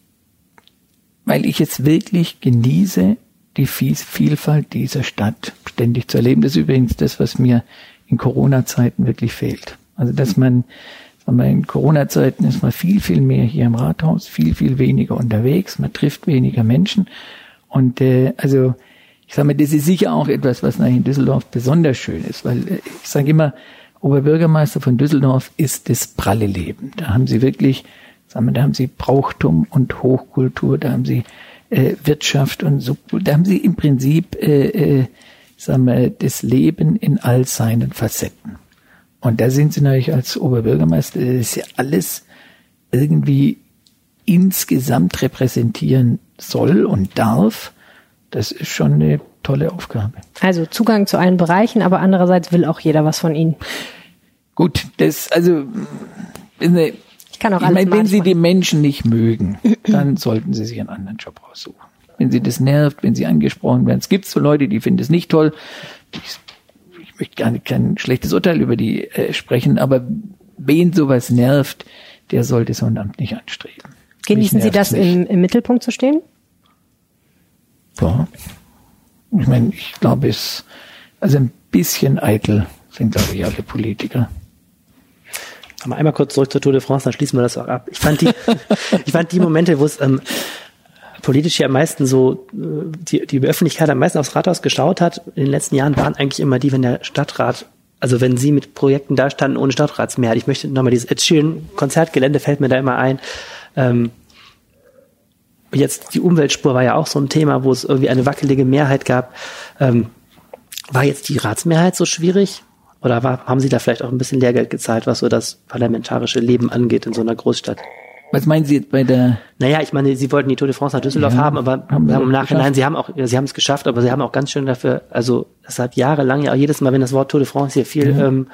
weil ich es wirklich genieße, die Vie- Vielfalt dieser Stadt ständig zu erleben. Das ist übrigens das, was mir in Corona-Zeiten wirklich fehlt. Also, dass man, sagen wir, in Corona-Zeiten ist man viel, viel mehr hier im Rathaus, viel, viel weniger unterwegs, man trifft weniger Menschen. Und äh, also ich sage mal, das ist sicher auch etwas, was in Düsseldorf besonders schön ist, weil äh, ich sage immer, Oberbürgermeister von Düsseldorf ist das pralle Leben. Da haben sie wirklich, sagen wir, da haben sie Brauchtum und Hochkultur, da haben sie äh, Wirtschaft und Subkultur, da haben sie im Prinzip, äh, äh, sagen wir, das Leben in all seinen Facetten. Und da sind sie natürlich als Oberbürgermeister, das ist ja alles irgendwie insgesamt repräsentieren soll und darf. Das ist schon eine tolle Aufgabe. Also Zugang zu allen Bereichen, aber andererseits will auch jeder was von Ihnen. Gut, das, also, kann auch ich alles meine, wenn Sie machen. die Menschen nicht mögen, dann sollten Sie sich einen anderen Job raussuchen. Wenn Sie das nervt, wenn Sie angesprochen werden. Es gibt so Leute, die finden es nicht toll. Ich, ich möchte gar nicht kein schlechtes Urteil über die äh, sprechen, aber wen sowas nervt, der sollte so ein Amt nicht anstreben. Genießen Sie das im, im Mittelpunkt zu stehen? Ja. Ich meine, ich glaube, es, also ein bisschen eitel sind, glaube ich, alle Politiker. Aber einmal kurz zurück zur Tour de France, dann schließen wir das auch ab. Ich fand die, ich fand die Momente, wo es ähm, politisch ja am meisten so, äh, die, die Öffentlichkeit am meisten aufs Rathaus geschaut hat, in den letzten Jahren waren eigentlich immer die, wenn der Stadtrat, also wenn sie mit Projekten da standen ohne Stadtratsmehrheit. Ich möchte nochmal dieses Ed Sheeran Konzertgelände fällt mir da immer ein. Ähm, jetzt die Umweltspur war ja auch so ein Thema, wo es irgendwie eine wackelige Mehrheit gab. Ähm, war jetzt die Ratsmehrheit so schwierig? Oder war, haben Sie da vielleicht auch ein bisschen Lehrgeld gezahlt, was so das parlamentarische Leben angeht in so einer Großstadt? Was meinen Sie jetzt bei der, Naja, ich meine, Sie wollten die Tour de France nach Düsseldorf Ja, haben, aber haben haben im Nachhinein, geschafft. Sie haben auch, ja, Sie haben es geschafft, aber Sie haben auch ganz schön dafür, also es hat jahrelang ja auch jedes Mal, wenn das Wort Tour de France hier fiel, ähm,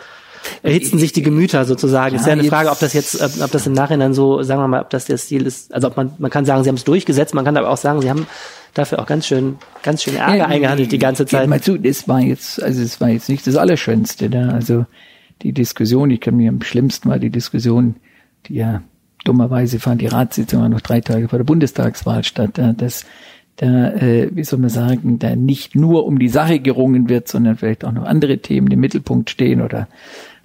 erhitzten sich die Gemüter sozusagen. Ja, es ist ja eine Frage, ob das jetzt, ob, ob das im Nachhinein so, sagen wir mal, ob das der Stil ist, also ob man, man kann sagen, Sie haben es durchgesetzt, man kann aber auch sagen, Sie haben dafür auch ganz schön, ganz schön Ärger Ja, eingehandelt die ganze Zeit. mal zu, das war jetzt, also es war jetzt nicht das Allerschönste da. Also die Diskussion, ich kann mir am schlimmsten war die Diskussion, die ja dummerweise fand die Ratssitzung noch drei Tage vor der Bundestagswahl statt, da, dass da, äh, wie soll man sagen, da nicht nur um die Sache gerungen wird, sondern vielleicht auch noch andere Themen im Mittelpunkt stehen oder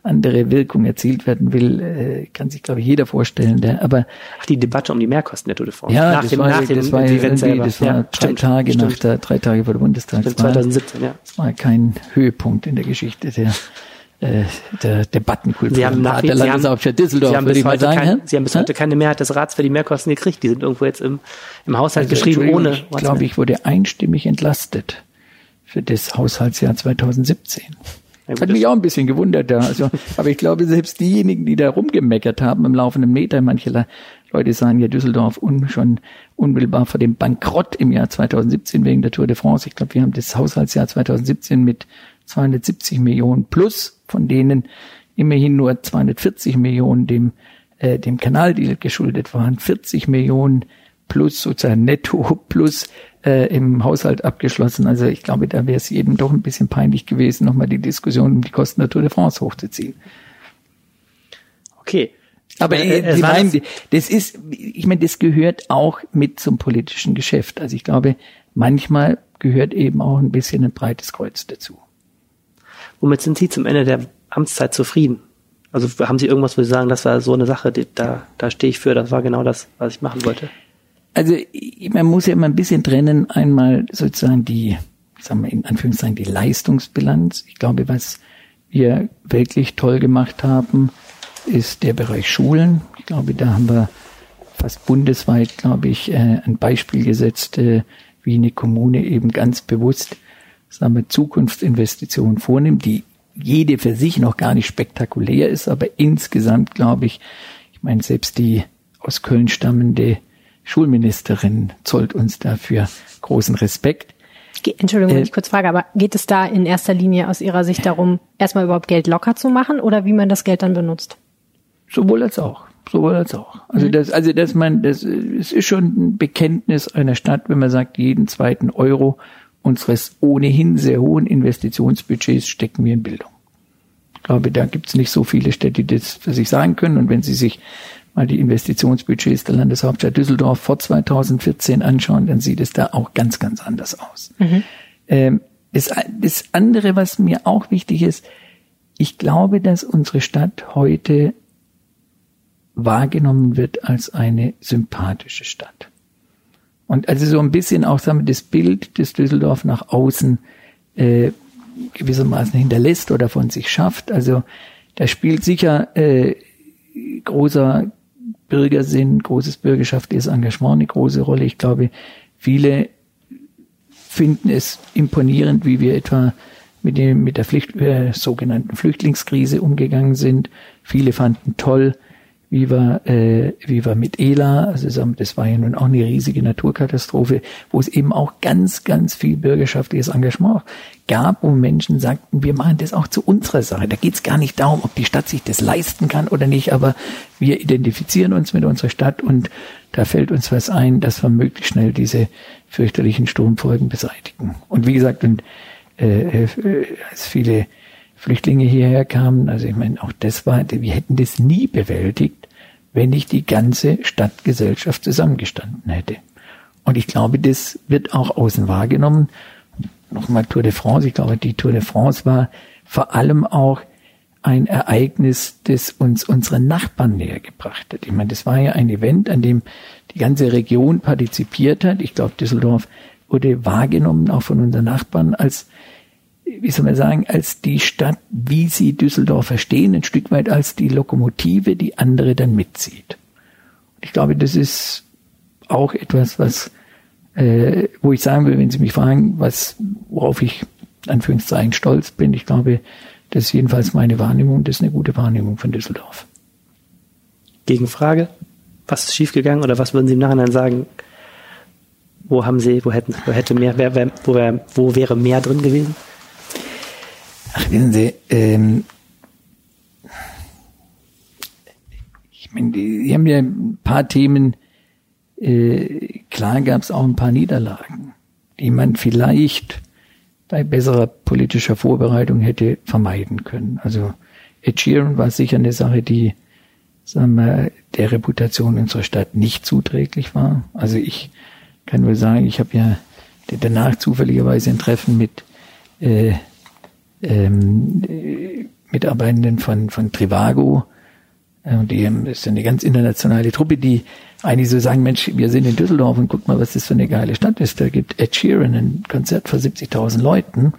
andere Wirkung erzielt werden will, äh, kann sich, glaube ich, jeder vorstellen. Der, aber Ach, die Debatte um die Mehrkosten der France. ja, nach das dem, war, nach dem das war, Event selber. das war ja, drei stimmt, Tage stimmt. nach der, drei Tage vor der Bundestagswahl. Stimmt, 2017, ja. Das war kein Höhepunkt in der Geschichte der äh, der Debattenkultur. Sie haben, nach, der Sie haben, Landeshauptstadt Düsseldorf, Sie haben bis heute sagen. kein? Sie haben bis heute keine Mehrheit des Rats für die Mehrkosten gekriegt. Die sind irgendwo jetzt im, im Haushalt Also, geschrieben ohne. Ich glaube, ich wurde einstimmig entlastet für das Haushaltsjahr 2017. Hat mich auch ein bisschen gewundert da. Also, aber ich glaube, selbst diejenigen, die da rumgemeckert haben im laufenden Meter, manche Le- Leute sahen ja Düsseldorf un, schon unmittelbar vor dem Bankrott im Jahr 2017 wegen der Tour de France. Ich glaube, wir haben das Haushaltsjahr 2017 mit 270 Millionen plus, von denen immerhin nur 240 Millionen dem, äh, dem Kanaldeal geschuldet waren, 40 Millionen plus sozusagen netto plus äh, im Haushalt abgeschlossen. Also ich glaube, da wäre es jedem doch ein bisschen peinlich gewesen, nochmal die Diskussion um die Kosten der Tour de France hochzuziehen. Okay. Aber Äh, äh, Sie war meinen, das- das ist, ich meine, das gehört auch mit zum politischen Geschäft. Also ich glaube, manchmal gehört eben auch ein bisschen ein breites Kreuz dazu. Womit sind Sie zum Ende der Amtszeit zufrieden? Also haben Sie irgendwas, wo Sie sagen, das war so eine Sache, da, da stehe ich für, das war genau das, was ich machen wollte? Also man muss ja immer ein bisschen trennen, einmal sozusagen die, sagen wir in Anführungszeichen, die Leistungsbilanz. Ich glaube, was wir wirklich toll gemacht haben, ist der Bereich Schulen. Ich glaube, da haben wir fast bundesweit, glaube ich, äh, ein Beispiel gesetzt, äh, wie eine Kommune eben ganz bewusst, sagen wir, Zukunftsinvestitionen vornimmt, die jede für sich noch gar nicht spektakulär ist, aber insgesamt glaube ich, ich meine, selbst die aus Köln stammende Schulministerin zollt uns dafür großen Respekt. Entschuldigung, wenn Äh, ich kurz frage, aber geht es da in erster Linie aus Ihrer Sicht darum, erstmal überhaupt Geld locker zu machen oder wie man das Geld dann benutzt? Sowohl als auch. Sowohl als auch. Also das, also dass man, das, es ist schon ein Bekenntnis einer Stadt, wenn man sagt, jeden zweiten Euro unseres ohnehin sehr hohen Investitionsbudgets stecken wir in Bildung. Ich glaube, da gibt es nicht so viele Städte, die das für sich sagen können. Und wenn Sie sich mal die Investitionsbudgets der Landeshauptstadt Düsseldorf vor 2014 anschauen, dann sieht es da auch ganz, ganz anders aus. Ähm, das, das andere, was mir auch wichtig ist, ich glaube, dass unsere Stadt heute wahrgenommen wird als eine sympathische Stadt. Und also so ein bisschen auch sagen wir, das Bild, das Düsseldorf nach außen äh, gewissermaßen hinterlässt oder von sich schafft. Also da spielt sicher äh, großer Bürgersinn, großes bürgerschaftliches Engagement eine große Rolle. Ich glaube, viele finden es imponierend, wie wir etwa mit dem mit der Pflicht, äh, sogenannten Flüchtlingskrise umgegangen sind. Viele fanden toll, wie wir, äh, wie wir mit Ela, also das war ja nun auch eine riesige Naturkatastrophe, wo es eben auch ganz, ganz viel bürgerschaftliches Engagement gab, wo Menschen sagten, wir machen das auch zu unserer Sache. Da geht es gar nicht darum, ob die Stadt sich das leisten kann oder nicht, aber wir identifizieren uns mit unserer Stadt und da fällt uns was ein, dass wir möglichst schnell diese fürchterlichen Sturmfolgen beseitigen. Und wie gesagt, und äh, äh, als viele Flüchtlinge hierher kamen, also ich meine, auch das war, wir hätten das nie bewältigt, wenn nicht die ganze Stadtgesellschaft zusammengestanden hätte. Und ich glaube, das wird auch außen wahrgenommen. Nochmal Tour de France, ich glaube, die Tour de France war vor allem auch ein Ereignis, das uns unsere Nachbarn näher gebracht hat. Ich meine, das war ja ein Event, an dem die ganze Region partizipiert hat. Ich glaube, Düsseldorf wurde wahrgenommen, auch von unseren Nachbarn, als, wie soll man sagen, als die Stadt, wie sie Düsseldorf verstehen, ein Stück weit als die Lokomotive, die andere dann mitzieht. Und ich glaube, das ist auch etwas, was, äh, wo ich sagen will, wenn Sie mich fragen, was, worauf ich, Anführungszeichen, stolz bin, ich glaube, das ist jedenfalls meine Wahrnehmung, das ist eine gute Wahrnehmung von Düsseldorf. Gegenfrage? Was ist schiefgegangen oder was würden Sie im Nachhinein sagen? Wo haben Sie, wo hätten, wo hätte mehr, wer, wer, wo, wär, wo wäre mehr drin gewesen? Ach, wissen Sie, ähm, ich meine, die haben ja ein paar Themen, äh, klar gab es auch ein paar Niederlagen, die man vielleicht bei besserer politischer Vorbereitung hätte vermeiden können. Also Ed Sheeran war sicher eine Sache, die sagen wir, der Reputation unserer Stadt nicht zuträglich war. Also ich kann nur sagen, ich habe ja danach zufälligerweise ein Treffen mit äh, ähm, äh, Mitarbeitenden von, von Trivago. Äh, die ist eine ganz internationale Truppe, die eigentlich so sagen, Mensch, wir sind in Düsseldorf und guck mal, was das für eine geile Stadt ist. Da gibt Ed Sheeran ein Konzert vor 70.000 Leuten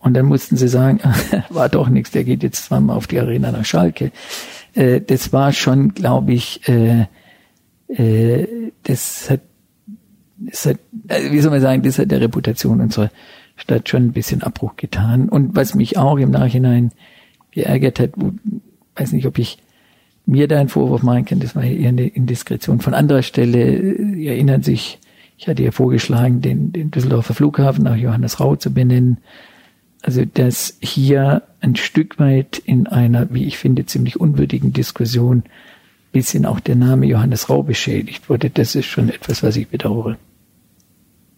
Und dann mussten sie sagen, war doch nichts, der geht jetzt zweimal auf die Arena nach Schalke. Äh, das war schon, glaube ich, äh, äh, das hat, das hat wie soll man sagen, das hat der Reputation unserer Stadt schon ein bisschen Abbruch getan. Und was mich auch im Nachhinein geärgert hat, weiß nicht, ob ich mir da einen Vorwurf machen kann, das war eher eine Indiskretion von anderer Stelle. Sie erinnern sich, ich hatte ja vorgeschlagen, den, den Düsseldorfer Flughafen nach Johannes Rau zu benennen. Also, dass hier ein Stück weit in einer, wie ich finde, ziemlich unwürdigen Diskussion bisschen auch der Name Johannes Rau beschädigt wurde, das ist schon etwas, was ich bedauere.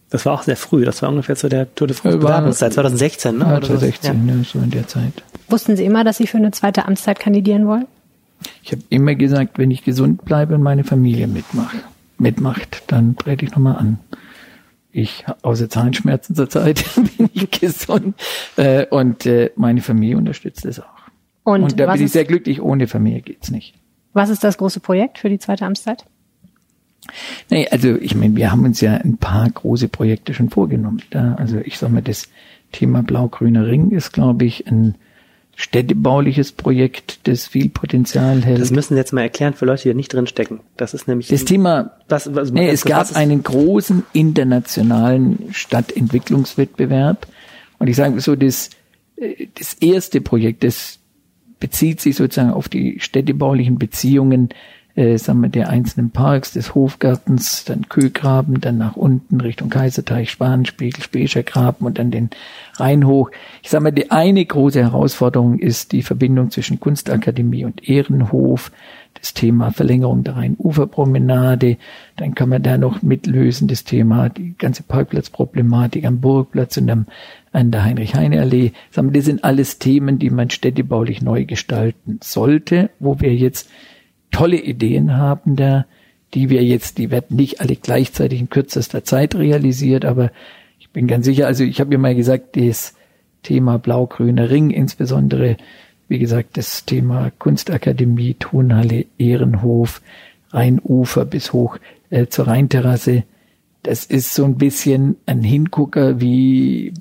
Das war auch sehr früh, das war ungefähr zu der Tour de France Bewerbungszeit, 2016, ne? Ja, 2016, ja. ja, so in der Zeit. Wussten Sie immer, dass Sie für eine zweite Amtszeit kandidieren wollen? Ich habe immer gesagt, wenn ich gesund bleibe und meine Familie mitmacht, mitmacht, dann trete ich nochmal an. Ich, außer Zahnschmerzen zurzeit, bin ich gesund. Äh, und äh, meine Familie unterstützt es auch. Und, und da bin ich sehr glücklich, ohne Familie geht's nicht. Was ist das große Projekt für die zweite Amtszeit? Nee, also ich meine, wir haben uns ja ein paar große Projekte schon vorgenommen. Da, also ich sag mal, das Thema Blau-Grüner Ring ist, glaube ich, ein städtebauliches Projekt, das viel Potenzial hält. Das müssen Sie jetzt mal erklären für Leute, die nicht drinstecken. Das ist nämlich das Thema. Was, was, nee, es gab einen großen internationalen Stadtentwicklungswettbewerb und ich sage so, das äh, das erste Projekt, das bezieht sich sozusagen auf die städtebaulichen Beziehungen äh, sagen wir, der einzelnen Parks, des Hofgartens, dann Kögraben, dann nach unten Richtung Kaiserteich, Spanenspiegel, Specher Graben und dann den Rhein hoch. Ich sage mal, die eine große Herausforderung ist die Verbindung zwischen Kunstakademie und Ehrenhof, das Thema Verlängerung der Rheinuferpromenade, dann kann man da noch mitlösen das Thema, die ganze Parkplatzproblematik am Burgplatz und am, an der Heinrich-Heine-Allee. Das sind alles Themen, die man städtebaulich neu gestalten sollte, wo wir jetzt tolle Ideen haben da, die wir jetzt, die werden nicht alle gleichzeitig in kürzester Zeit realisiert, aber ich bin ganz sicher, also ich habe ja mal gesagt, das Thema blau-grüner Ring, insbesondere, wie gesagt, das Thema Kunstakademie, Tonhalle, Ehrenhof, Rheinufer bis hoch äh, zur Rheinterrasse, das ist so ein bisschen ein Hingucker wie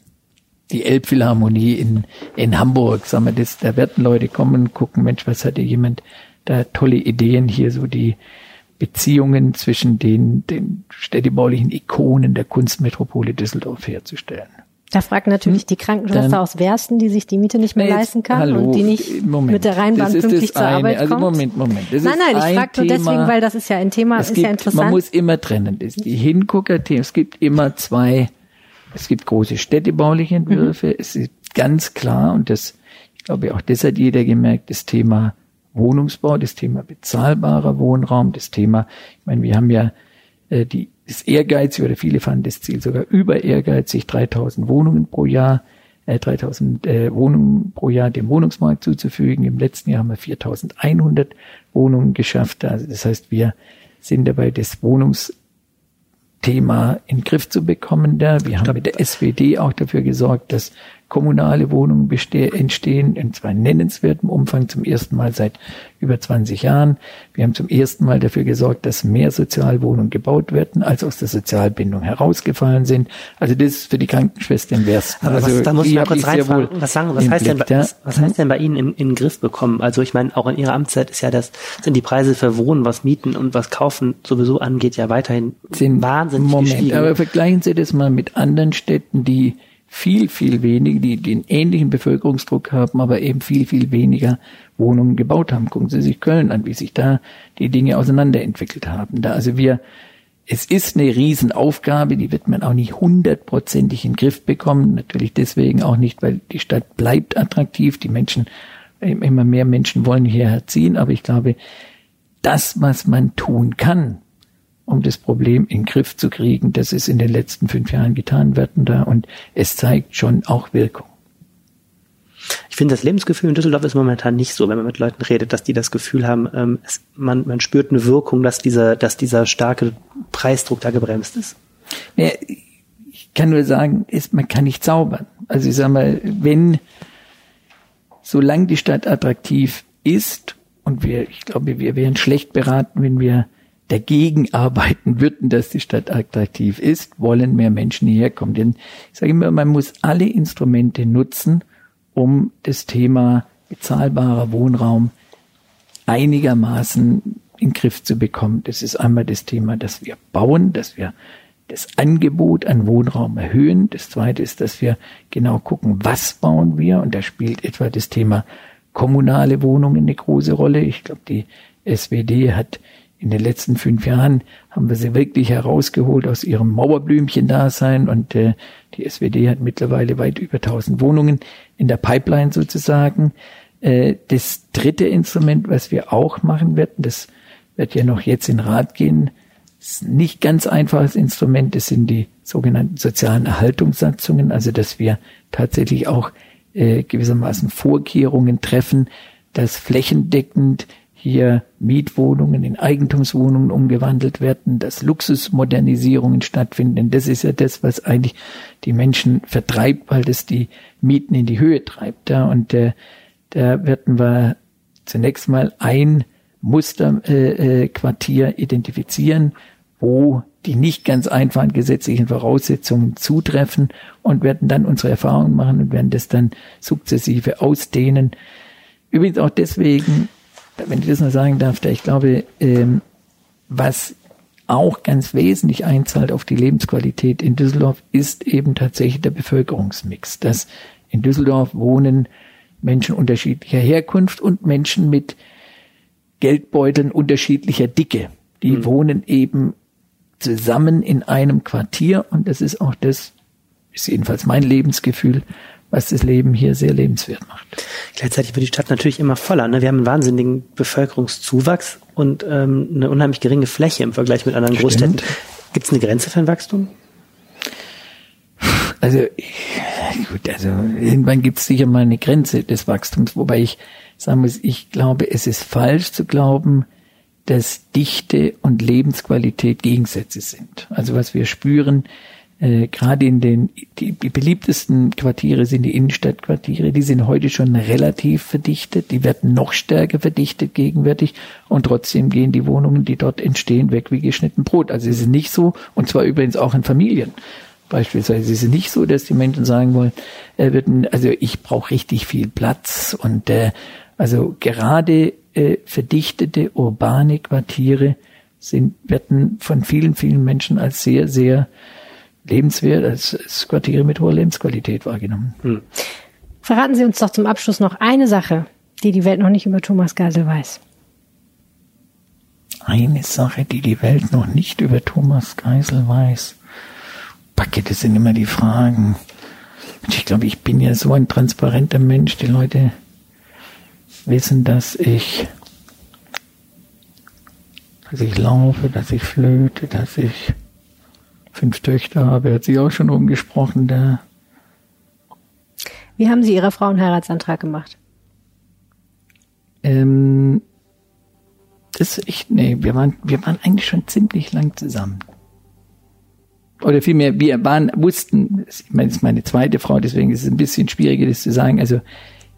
die Elbphilharmonie in, in Hamburg, sagen wir das, da werden Leute kommen, gucken, Mensch, was hat hier jemand da tolle Ideen hier, so die Beziehungen zwischen den, den städtebaulichen Ikonen der Kunstmetropole Düsseldorf herzustellen. Da fragt natürlich hm? die Krankenschwester Dann, aus Wersten, die sich die Miete nicht mehr jetzt, leisten kann hallo, und die nicht Moment, mit der Rheinbahn pünktlich zur eine. Arbeit also kommt. Also Moment, Moment. Nein, nein, ich frage nur deswegen, weil das ist ja ein Thema, ist gibt, ja interessant. Man muss immer trennen. Das die Hingucker-Themen. Es gibt immer zwei. Es gibt große städtebauliche Entwürfe. Mhm. Es ist ganz klar und das, ich glaube auch das hat jeder gemerkt, das Thema Wohnungsbau, das Thema bezahlbarer Wohnraum, das Thema, ich meine, wir haben ja äh, die, das ehrgeizig oder viele fanden das Ziel sogar über ehrgeizig, 3000 Wohnungen pro Jahr, äh, 3000 äh, Wohnungen pro Jahr dem Wohnungsmarkt zuzufügen. Im letzten Jahr haben wir 4100 Wohnungen geschafft. Also das heißt, wir sind dabei, das Wohnungsthema in den Griff zu bekommen da. Wir haben mit der SWD auch dafür gesorgt, dass kommunale Wohnungen entstehen, in zwar nennenswertem Umfang zum ersten Mal seit über 20 Jahren. Wir haben zum ersten Mal dafür gesorgt, dass mehr Sozialwohnungen gebaut werden, als aus der Sozialbindung herausgefallen sind. Also das ist für die Krankenschwestern wär's. Aber also was, da muss ich mal kurz reinfragen. Was sagen, was heißt Blick, denn, was, was, heißt denn bei Ihnen in, in den Griff bekommen? Also ich meine, auch in Ihrer Amtszeit ist ja das, sind die Preise für Wohnen, was Mieten und was Kaufen sowieso angeht, ja weiterhin sind wahnsinnig Moment, gestiegen. aber vergleichen Sie das mal mit anderen Städten, die viel, viel weniger, die den ähnlichen Bevölkerungsdruck haben, aber eben viel, viel weniger Wohnungen gebaut haben. Gucken Sie sich Köln an, wie sich da die Dinge auseinanderentwickelt haben. Da also wir, es ist eine Riesenaufgabe, die wird man auch nicht hundertprozentig in den Griff bekommen. Natürlich deswegen auch nicht, weil die Stadt bleibt attraktiv, die Menschen, immer mehr Menschen wollen hierher ziehen, aber ich glaube, das, was man tun kann, um das Problem in den Griff zu kriegen. Das ist in den letzten fünf Jahren getan werden da und es zeigt schon auch Wirkung. Ich finde, das Lebensgefühl in Düsseldorf ist momentan nicht so, wenn man mit Leuten redet, dass die das Gefühl haben, ähm, es, man, man spürt eine Wirkung, dass dieser, dass dieser starke Preisdruck da gebremst ist. Ja, ich kann nur sagen, ist, man kann nicht zaubern. Also ich sage mal, wenn, solange die Stadt attraktiv ist, und wir, ich glaube, wir wären schlecht beraten, wenn wir dagegen arbeiten würden, dass die Stadt attraktiv ist, wollen mehr Menschen hierher kommen. Denn ich sage immer, man muss alle Instrumente nutzen, um das Thema bezahlbarer Wohnraum einigermaßen in den Griff zu bekommen. Das ist einmal das Thema, dass wir bauen, dass wir das Angebot an Wohnraum erhöhen. Das zweite ist, dass wir genau gucken, was bauen wir. Und da spielt etwa das Thema kommunale Wohnungen eine große Rolle. Ich glaube, die SWD hat in den letzten fünf Jahren haben wir sie wirklich herausgeholt aus ihrem Mauerblümchen-Dasein und äh, die SWD hat mittlerweile weit über 1000 Wohnungen in der Pipeline sozusagen. Äh, das dritte Instrument, was wir auch machen werden, das wird ja noch jetzt in Rat gehen, ist nicht ganz einfaches Instrument, das sind die sogenannten sozialen Erhaltungssatzungen, also dass wir tatsächlich auch äh, gewissermaßen Vorkehrungen treffen, dass flächendeckend hier Mietwohnungen in Eigentumswohnungen umgewandelt werden, dass Luxusmodernisierungen stattfinden. Das ist ja das, was eigentlich die Menschen vertreibt, weil das die Mieten in die Höhe treibt. Ja. Und äh, da werden wir zunächst mal ein Musterquartier äh, äh, identifizieren, wo die nicht ganz einfachen gesetzlichen Voraussetzungen zutreffen und werden dann unsere Erfahrungen machen und werden das dann sukzessive ausdehnen. Übrigens auch deswegen, wenn ich das noch sagen darf, da ich glaube, ähm, was auch ganz wesentlich einzahlt auf die Lebensqualität in Düsseldorf, ist eben tatsächlich der Bevölkerungsmix. Dass in Düsseldorf wohnen Menschen unterschiedlicher Herkunft und Menschen mit Geldbeuteln unterschiedlicher Dicke. Die mhm. wohnen eben zusammen in einem Quartier und das ist auch das, ist jedenfalls mein Lebensgefühl, was das Leben hier sehr lebenswert macht. Gleichzeitig wird die Stadt natürlich immer voller. Ne? Wir haben einen wahnsinnigen Bevölkerungszuwachs und ähm, eine unheimlich geringe Fläche im Vergleich mit anderen Stimmt. Großstädten. Gibt es eine Grenze für ein Wachstum? Also gut, also irgendwann gibt es sicher mal eine Grenze des Wachstums, wobei ich sagen muss, ich glaube, es ist falsch zu glauben, dass Dichte und Lebensqualität Gegensätze sind. Also was wir spüren, äh, gerade in den die, die beliebtesten Quartiere sind die Innenstadtquartiere, die sind heute schon relativ verdichtet, die werden noch stärker verdichtet gegenwärtig und trotzdem gehen die Wohnungen, die dort entstehen, weg wie geschnitten Brot. Also es ist nicht so, und zwar übrigens auch in Familien. Beispielsweise es ist nicht so, dass die Menschen sagen wollen, äh, würden, also ich brauche richtig viel Platz und äh, also gerade äh, verdichtete urbane Quartiere sind werden von vielen vielen Menschen als sehr sehr lebenswert, als, als Quartiere mit hoher Lebensqualität wahrgenommen. Hm. Verraten Sie uns doch zum Abschluss noch eine Sache, die die Welt noch nicht über Thomas Geisel weiß. Eine Sache, die die Welt noch nicht über Thomas Geisel weiß. Backe, das sind immer die Fragen. Ich glaube, ich bin ja so ein transparenter Mensch. Die Leute wissen, dass ich, dass ich laufe, dass ich flöte, dass ich fünf Töchter habe. Hat sie auch schon umgesprochen, da. Wie haben Sie Ihrer Frau einen Heiratsantrag gemacht? Ähm, das ich, nee, wir waren, wir waren eigentlich schon ziemlich lang zusammen oder vielmehr, wir waren, wussten, ich meine, das ist meine zweite Frau, deswegen ist es ein bisschen schwieriger, das zu sagen. Also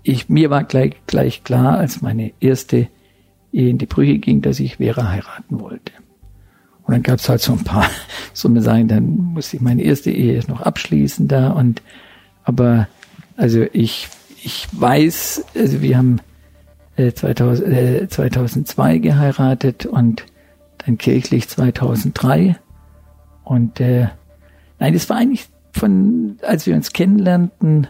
ich, mir war gleich, gleich klar, als meine erste Ehe in die Brüche ging, dass ich Vera heiraten wollte. Und dann gab es halt so ein paar, so man sagen, dann musste ich meine erste Ehe noch abschließen da und, aber, also ich, ich weiß, also wir haben äh, 2000, äh, 2002 geheiratet und dann kirchlich 2003 und äh, nein, das war eigentlich von, als wir uns kennenlernten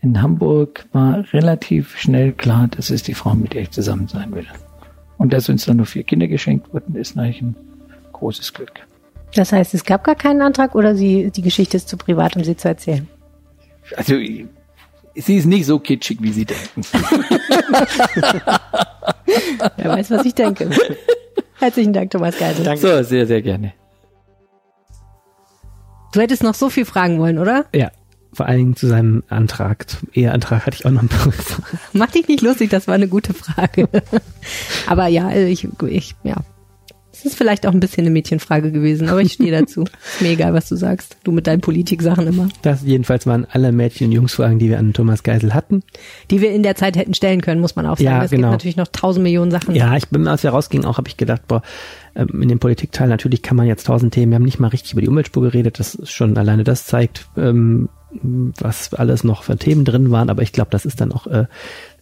in Hamburg, war relativ schnell klar, das ist die Frau, mit der ich zusammen sein will. Und dass uns dann noch vier Kinder geschenkt wurden, ist eigentlich ein großes Glück. Das heißt, es gab gar keinen Antrag oder sie, die Geschichte ist zu privat, um sie zu erzählen? Also, sie ist nicht so kitschig, wie Sie denken. Wer weiß, was ich denke. Herzlichen Dank, Thomas Geisel. Danke. So, sehr, sehr gerne. Du hättest noch so viel fragen wollen, oder? Ja. Vor allen Dingen zu seinem Antrag, zum Eheantrag hatte ich auch noch ein paar Fragen. Mach dich nicht lustig, das war eine gute Frage. Aber ja, ich, ich, ja. Es ist vielleicht auch ein bisschen eine Mädchenfrage gewesen, aber ich stehe dazu. Ist mir egal, was du sagst. Du mit deinen Politiksachen immer. Das jedenfalls waren alle Mädchen- und Jungsfragen, die wir an Thomas Geisel hatten. Die wir in der Zeit hätten stellen können, muss man auch sagen. Ja, es genau. gibt natürlich noch tausend Millionen Sachen. Ja, ich bin, als wir rausgingen, auch habe ich gedacht, boah, ähm, in dem Politikteil natürlich kann man jetzt tausend Themen, wir haben nicht mal richtig über die Umweltspur geredet, das ist schon alleine das zeigt, ähm, was alles noch für Themen drin waren, aber ich glaube, das ist dann auch äh,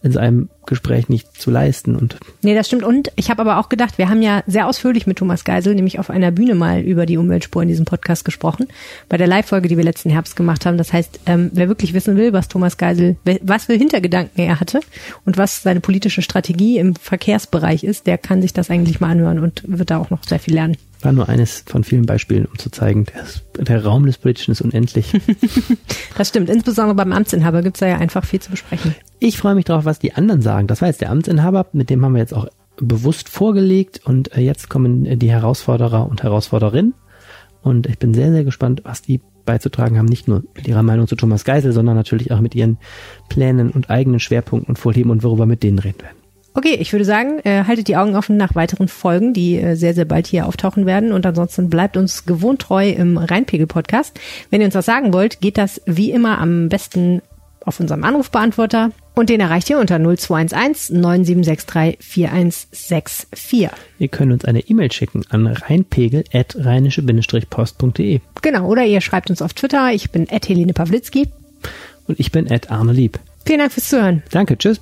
in so einem Gespräch nicht zu leisten und Nee, das stimmt. Und ich habe aber auch gedacht, wir haben ja sehr ausführlich mit Thomas Geisel, nämlich auf einer Bühne mal über die Umweltspur in diesem Podcast gesprochen, bei der Live-Folge, die wir letzten Herbst gemacht haben. Das heißt, ähm, wer wirklich wissen will, was Thomas Geisel, was für Hintergedanken er hatte und was seine politische Strategie im Verkehrsbereich ist, der kann sich das eigentlich mal anhören und wird da auch noch sehr viel lernen. War nur eines von vielen Beispielen, um zu zeigen, der, der Raum des Politischen ist unendlich. Das stimmt. Insbesondere beim Amtsinhaber gibt's da ja einfach viel zu besprechen. Ich freue mich drauf, was die anderen sagen. Das war jetzt der Amtsinhaber, mit dem haben wir jetzt auch bewusst vorgelegt und äh, jetzt kommen äh, die Herausforderer und Herausforderinnen und ich bin sehr, sehr gespannt, was die beizutragen haben, nicht nur mit ihrer Meinung zu Thomas Geisel, sondern natürlich auch mit ihren Plänen und eigenen Schwerpunkten und Vorlieben und worüber wir mit denen reden werden. Okay, ich würde sagen, äh, haltet die Augen offen nach weiteren Folgen, die äh, sehr, sehr bald hier auftauchen werden. Und ansonsten bleibt uns gewohnt treu im Rheinpegel-Podcast. Wenn ihr uns was sagen wollt, geht das wie immer am besten auf unserem Anrufbeantworter. Und den erreicht ihr unter 0211 9763 4164. Ihr könnt uns eine E-Mail schicken an rheinpegel.rheinische-post.de Genau, oder ihr schreibt uns auf Twitter. Ich bin Helene Pawlitzki. und ich bin Ed Arne Lieb. Vielen Dank fürs Zuhören. Danke, tschüss.